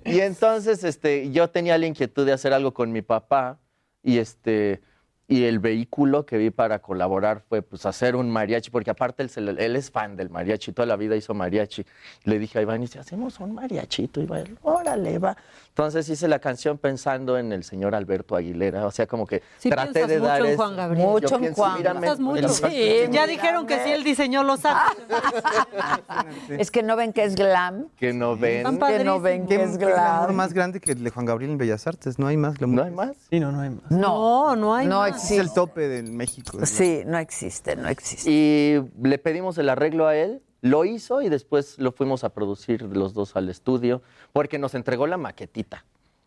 Y entonces, este, yo tenía la inquietud de hacer algo con mi papá y este, y el vehículo que vi para colaborar fue pues hacer un mariachi, porque aparte él, se le- él es fan del mariachi, toda la vida hizo mariachi. Le dije a Iván, y si hacemos un mariachito, Iván, órale, va. Entonces hice la canción pensando en el señor Alberto Aguilera, o sea, como que Sí traté piensas de mucho dar en. Juan Gabriel. Mucho en pienso, Juan. mírame, mucho. el- Sí, ya dijeron que si él diseñó los actos. Es que no ven que es glam. que no ven. Que no ven ¿Qué, que es glam. más grande que el de Juan Gabriel en Bellas Artes? No hay más glamour. ¿No hay más? Sí, no, no hay más. No, No, no hay no más. Es el existe. tope de México. Sí, no existe, no existe. Y le pedimos el arreglo a él, lo hizo y después lo fuimos a producir los dos al estudio, porque nos entregó la maquetita.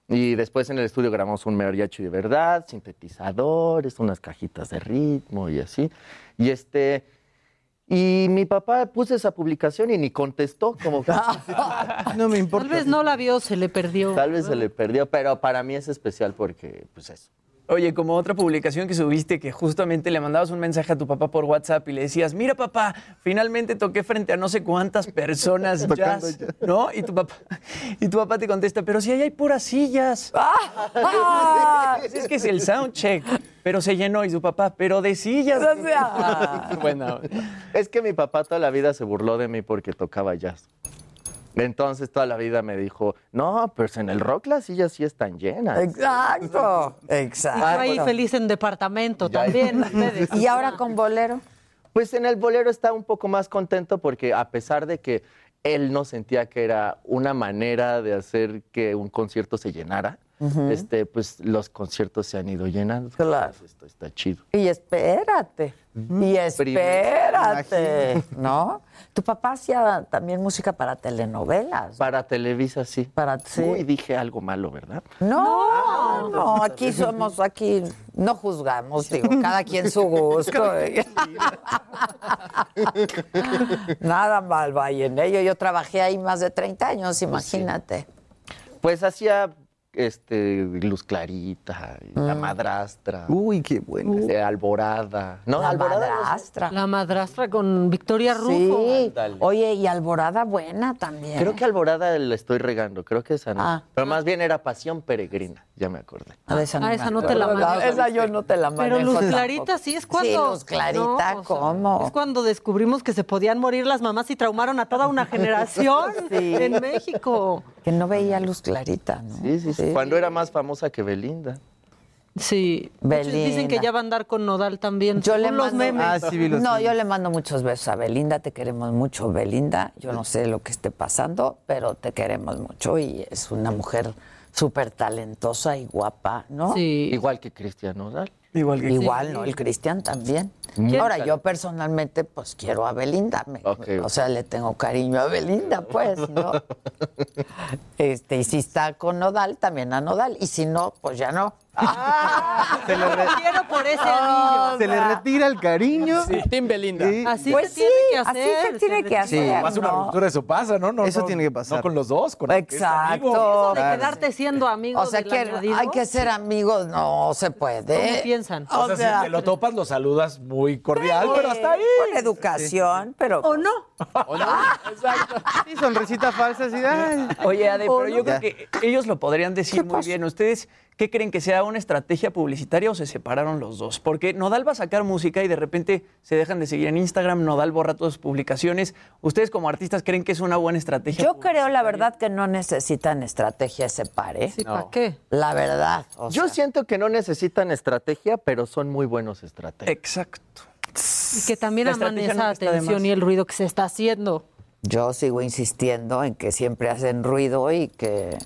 Y después en el estudio grabamos un mariachi de verdad, sintetizadores, unas cajitas de ritmo y así. Y este y mi papá puso esa publicación y ni contestó, como que No me importa. Tal vez no la vio, se le perdió. tal vez se le perdió, pero para mí es especial porque pues eso. Oye, como otra publicación que subiste que justamente le mandabas un mensaje a tu papá por WhatsApp y le decías, mira papá, finalmente toqué frente a no sé cuántas personas jazz". ¿no? Y tu papá, y tu papá te contesta, pero si ahí hay puras sillas. Ah, Pues es que es el soundcheck, pero se llenó y su papá, pero de sillas. o sea, Bueno, es que mi papá toda la vida se burló de mí porque tocaba jazz. Entonces toda la vida me dijo, no, pues en el rock las sillas sí están llenas. exacto, exacto. Ahí feliz en departamento también. ustedes. ¿Y ahora con bolero? Pues en el bolero está un poco más contento porque a pesar de que él no sentía que era una manera de hacer que un concierto se llenara, este, pues los conciertos se han ido llenando. Claro. Esto está chido. Y espérate, y espérate, ¿no? Tu papá hacía también música para telenovelas. Para Televisa, sí. Para sí. Uy, dije algo malo, ¿verdad? No, no, aquí somos, aquí no juzgamos, digo, cada quien su gusto. Nada mal, vaya en ello. Yo trabajé ahí más de 30 años, imagínate. Pues hacía este, Luz Clarita, La Mm. Madrastra. Uy, qué bueno. eh, Alborada. No, La Alborada. madrastra. La madrastra con Victoria Rufo. Sí. Oye, y Alborada buena también. Creo que Alborada la estoy regando, creo que esa no. Ah. Pero más bien era Pasión Peregrina, ya me acordé. Ah, esa Ah, no te la manejo. Esa yo no te la manejo. Pero Luz tampoco. Clarita sí es cuando. Sí, Luz Clarita, No, o sea, ¿cómo? Es cuando descubrimos que se podían morir las mamás y traumaron a toda una generación Sí. en México. Que no veía Luz Clarita, ¿no? Sí, sí, sí. Cuando era más famosa que Belinda. Sí. Hecho, Dicen que Belinda. ya va a andar con Nodal también. Yo le según los mando, memes. no, yo le mando muchos besos a Belinda, te queremos mucho, Belinda. Yo no sé lo que esté pasando, pero te queremos mucho y es una mujer súper talentosa y guapa, ¿no? Igual que Cristian Nodal. Igual que Igual, ¿no? El Cristian también. Ahora, tal- yo personalmente, pues quiero a Belinda. me- O sea, le tengo cariño a Belinda, pues, ¿no? este, y si está con Nodal, también a Nodal. Y si no, pues ya no. Se le, re- Quiero por ese anillo. se le retira el cariño. Team Belinda. Así Pues se tiene sí, que así hacer. se tiene que Sí, hacer, más una ruptura, eso pasa, ¿no? no Eso no- tiene que pasar. No con los dos, con el. Exacto. De quedarte siendo amigo O sea, del que añadido. hay que ser amigos, no se puede. ¿Cómo piensan? O sea, si te lo topas, lo saludas muy cordial, pero hasta ahí. Con educación, pero. ¿O no? ¿O no? Exacto. Sí, sonrisita falsa, así. Ay. Oye, Ade, pero ¿O yo creo que ellos lo podrían decir muy bien. ¿Ustedes qué creen que sea una estrategia publicitaria o se separaron los dos? Porque Nodal va a sacar música y de repente se dejan de seguir en Instagram, Nodal borra todas sus publicaciones. ¿Ustedes como artistas creen que es una buena estrategia? Yo creo, la verdad, que no necesitan estrategia ese par, ¿eh? Sí, ¿para qué? La verdad. o Yo siento que no necesitan estrategia, pero son muy buenos estrategas. Exacto. Y que también La aman esa atención y el ruido que se está haciendo. yo sigo insistiendo en que siempre hacen ruido y que.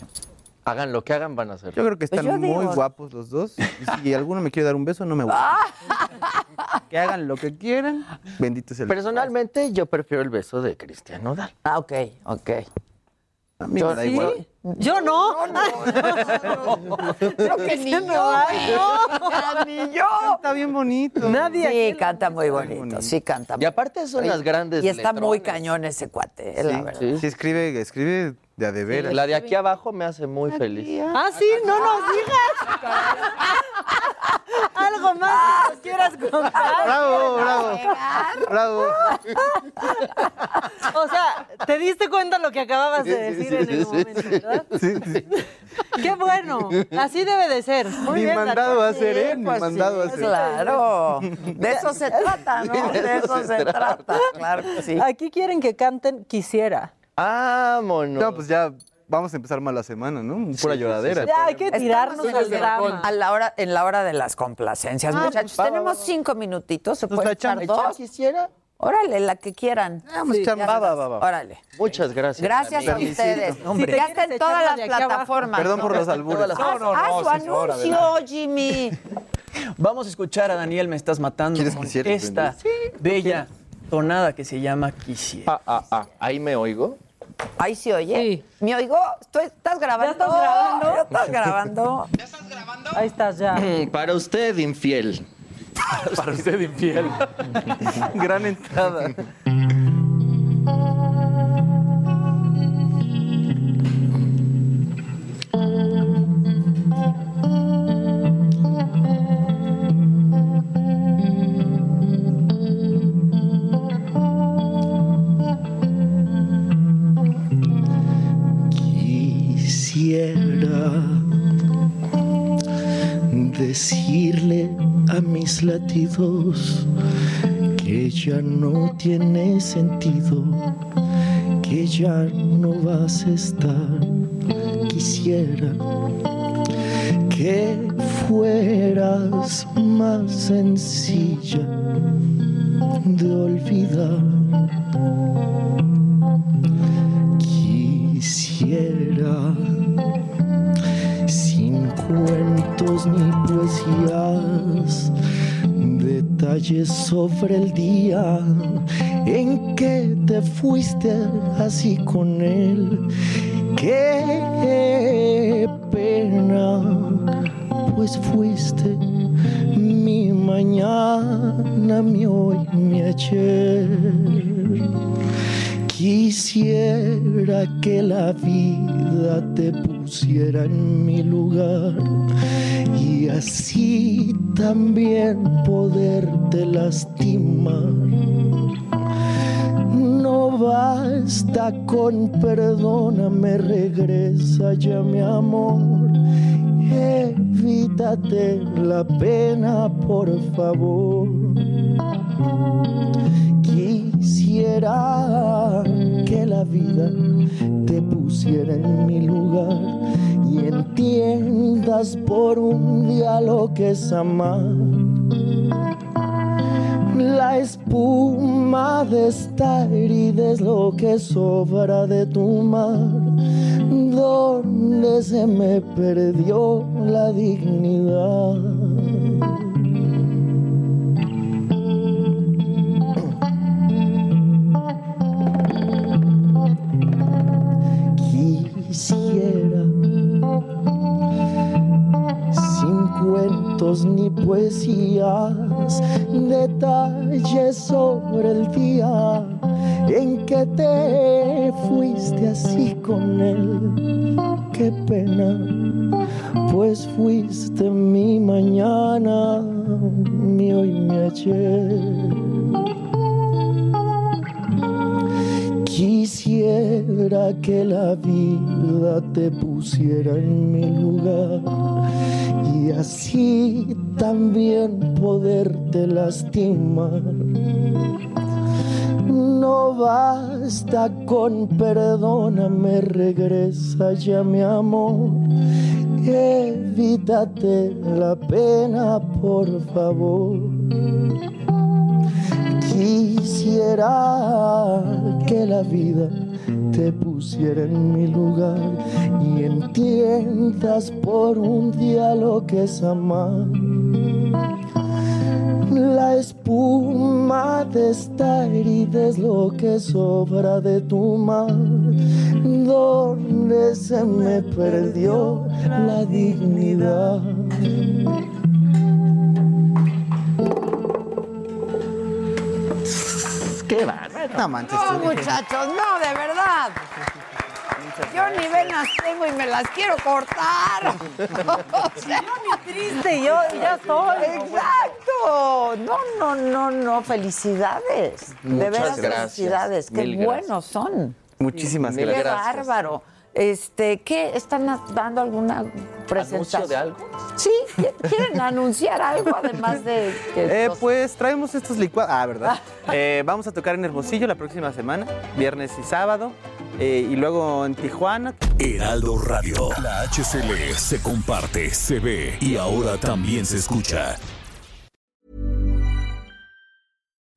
Hagan lo que hagan, van a hacer. Yo creo que Pues están yo muy digo- guapos los dos. Y si alguno me quiere dar un beso, no me gusta. Que hagan lo que quieran. Bendito sea el Personalmente, yo prefiero el beso de Cristian Nodal. Ah, ok, ok. A mí me da ¿Sí? igual. Yo no. Creo que ni yo, güey. Ni yo. Está bien bonito. Nadie Sí, aquí canta muy bonito, sí canta. Y aparte son las grandes Y está muy letrones. cañón ese cuate, la verdad. Sí, sí, escribe, escribe de a de veras. La de aquí abajo me hace muy feliz. Ah, sí, no nos digas. Algo más que nos quieras contar. Bravo, bravo. Bravo. O sea, te diste cuenta lo que acababas de decir en el momento, ¿verdad? Sí, sí. Qué bueno. Así debe de ser. Muy Ni bien, mandado a hacer, ¿eh? Ni pues mandado a sí, hacer. Claro. De eso se trata, ¿no? De eso se trata. Claro que sí. Aquí quieren que canten Quisiera. Vámonos. No, pues ya vamos a empezar mal la semana, ¿no? Pura lloradera. Ya hay que tirarnos al drama. A la hora, en la hora de las complacencias, Ah, muchachos. pues, Tenemos va, va. cinco minutitos. ¿Se Pues puede echar dos? quisiera? Órale, la que quieran. Vamos a echar Ya más. Va, va, va, va. Órale. Muchas gracias. Gracias a ustedes. Hombre. Ya Si te está en todas las plataformas. Perdón por los albures. No, no, haz no, su sí, anuncio, Jimmy. Vamos a escuchar a Daniel Me Estás Matando ¿Quieres con esta bella tonada que se llama Quisiera. Ah, ah, ah. Ahí me oigo. Ahí se oye. Sí. ¿Me oigo? ¿Tú ¿Estás grabando? ¿Ya estás grabando? ¿Ya estás grabando? Ahí estás ya. Para usted, infiel. Para usted infiel. Gran entrada. Decirle a mis latidos que ya no tiene sentido, que ya no vas a estar. Quisiera que fueras más sencilla de olvidar. Quisiera cuentos ni poesías, detalles sobre el día en que te fuiste así con él. Qué pena, pues fuiste mi mañana, mi hoy, mi ayer. Quisiera que la vida te pusiera en mi lugar y así también poderte lastimar. No basta con perdóname, regresa ya mi amor. Evítate la pena, por favor. Quisiera vida te pusiera en mi lugar y entiendas por un día lo que es amar. La espuma de esta herida es lo que sobra de tu mar, donde se me perdió la dignidad. Ni poesías, detalles sobre el día en que te fuiste así con él. Qué pena, pues fuiste mi mañana, mi hoy, mi ayer. Quisiera que la vida te pusiera en mi lugar y así también poderte lastimar. No basta con perdóname, regresa ya mi amor. Evítate la pena, por favor. Quisiera que la vida te pusiera en mi lugar y entiendas por un día lo que es amar. La espuma de esta herida es lo que sobra de tu mar, donde se me perdió la dignidad. Qué. No manches. No, muchachos, no, de verdad. Yo ni venas tengo y me las quiero cortar. O sea, ni triste, yo ya estoy. Exacto. No, no, no, no. Felicidades. de Muchas veras, gracias. felicidades. Qué Mil gracias. buenos son. Muchísimas Mil Qué gracias. gracias. bárbaro. Este, ¿qué están dando alguna presentación? ¿Anuncio de algo? Sí, ¿qui- ¿quieren anunciar algo además de que Eh, los- pues traemos estos licuados. Ah, ¿verdad? Eh, vamos a tocar en Hermosillo la próxima semana, viernes y sábado. eh, y luego en Tijuana. Heraldo Radio. La HCL se comparte, se ve y ahora también se escucha.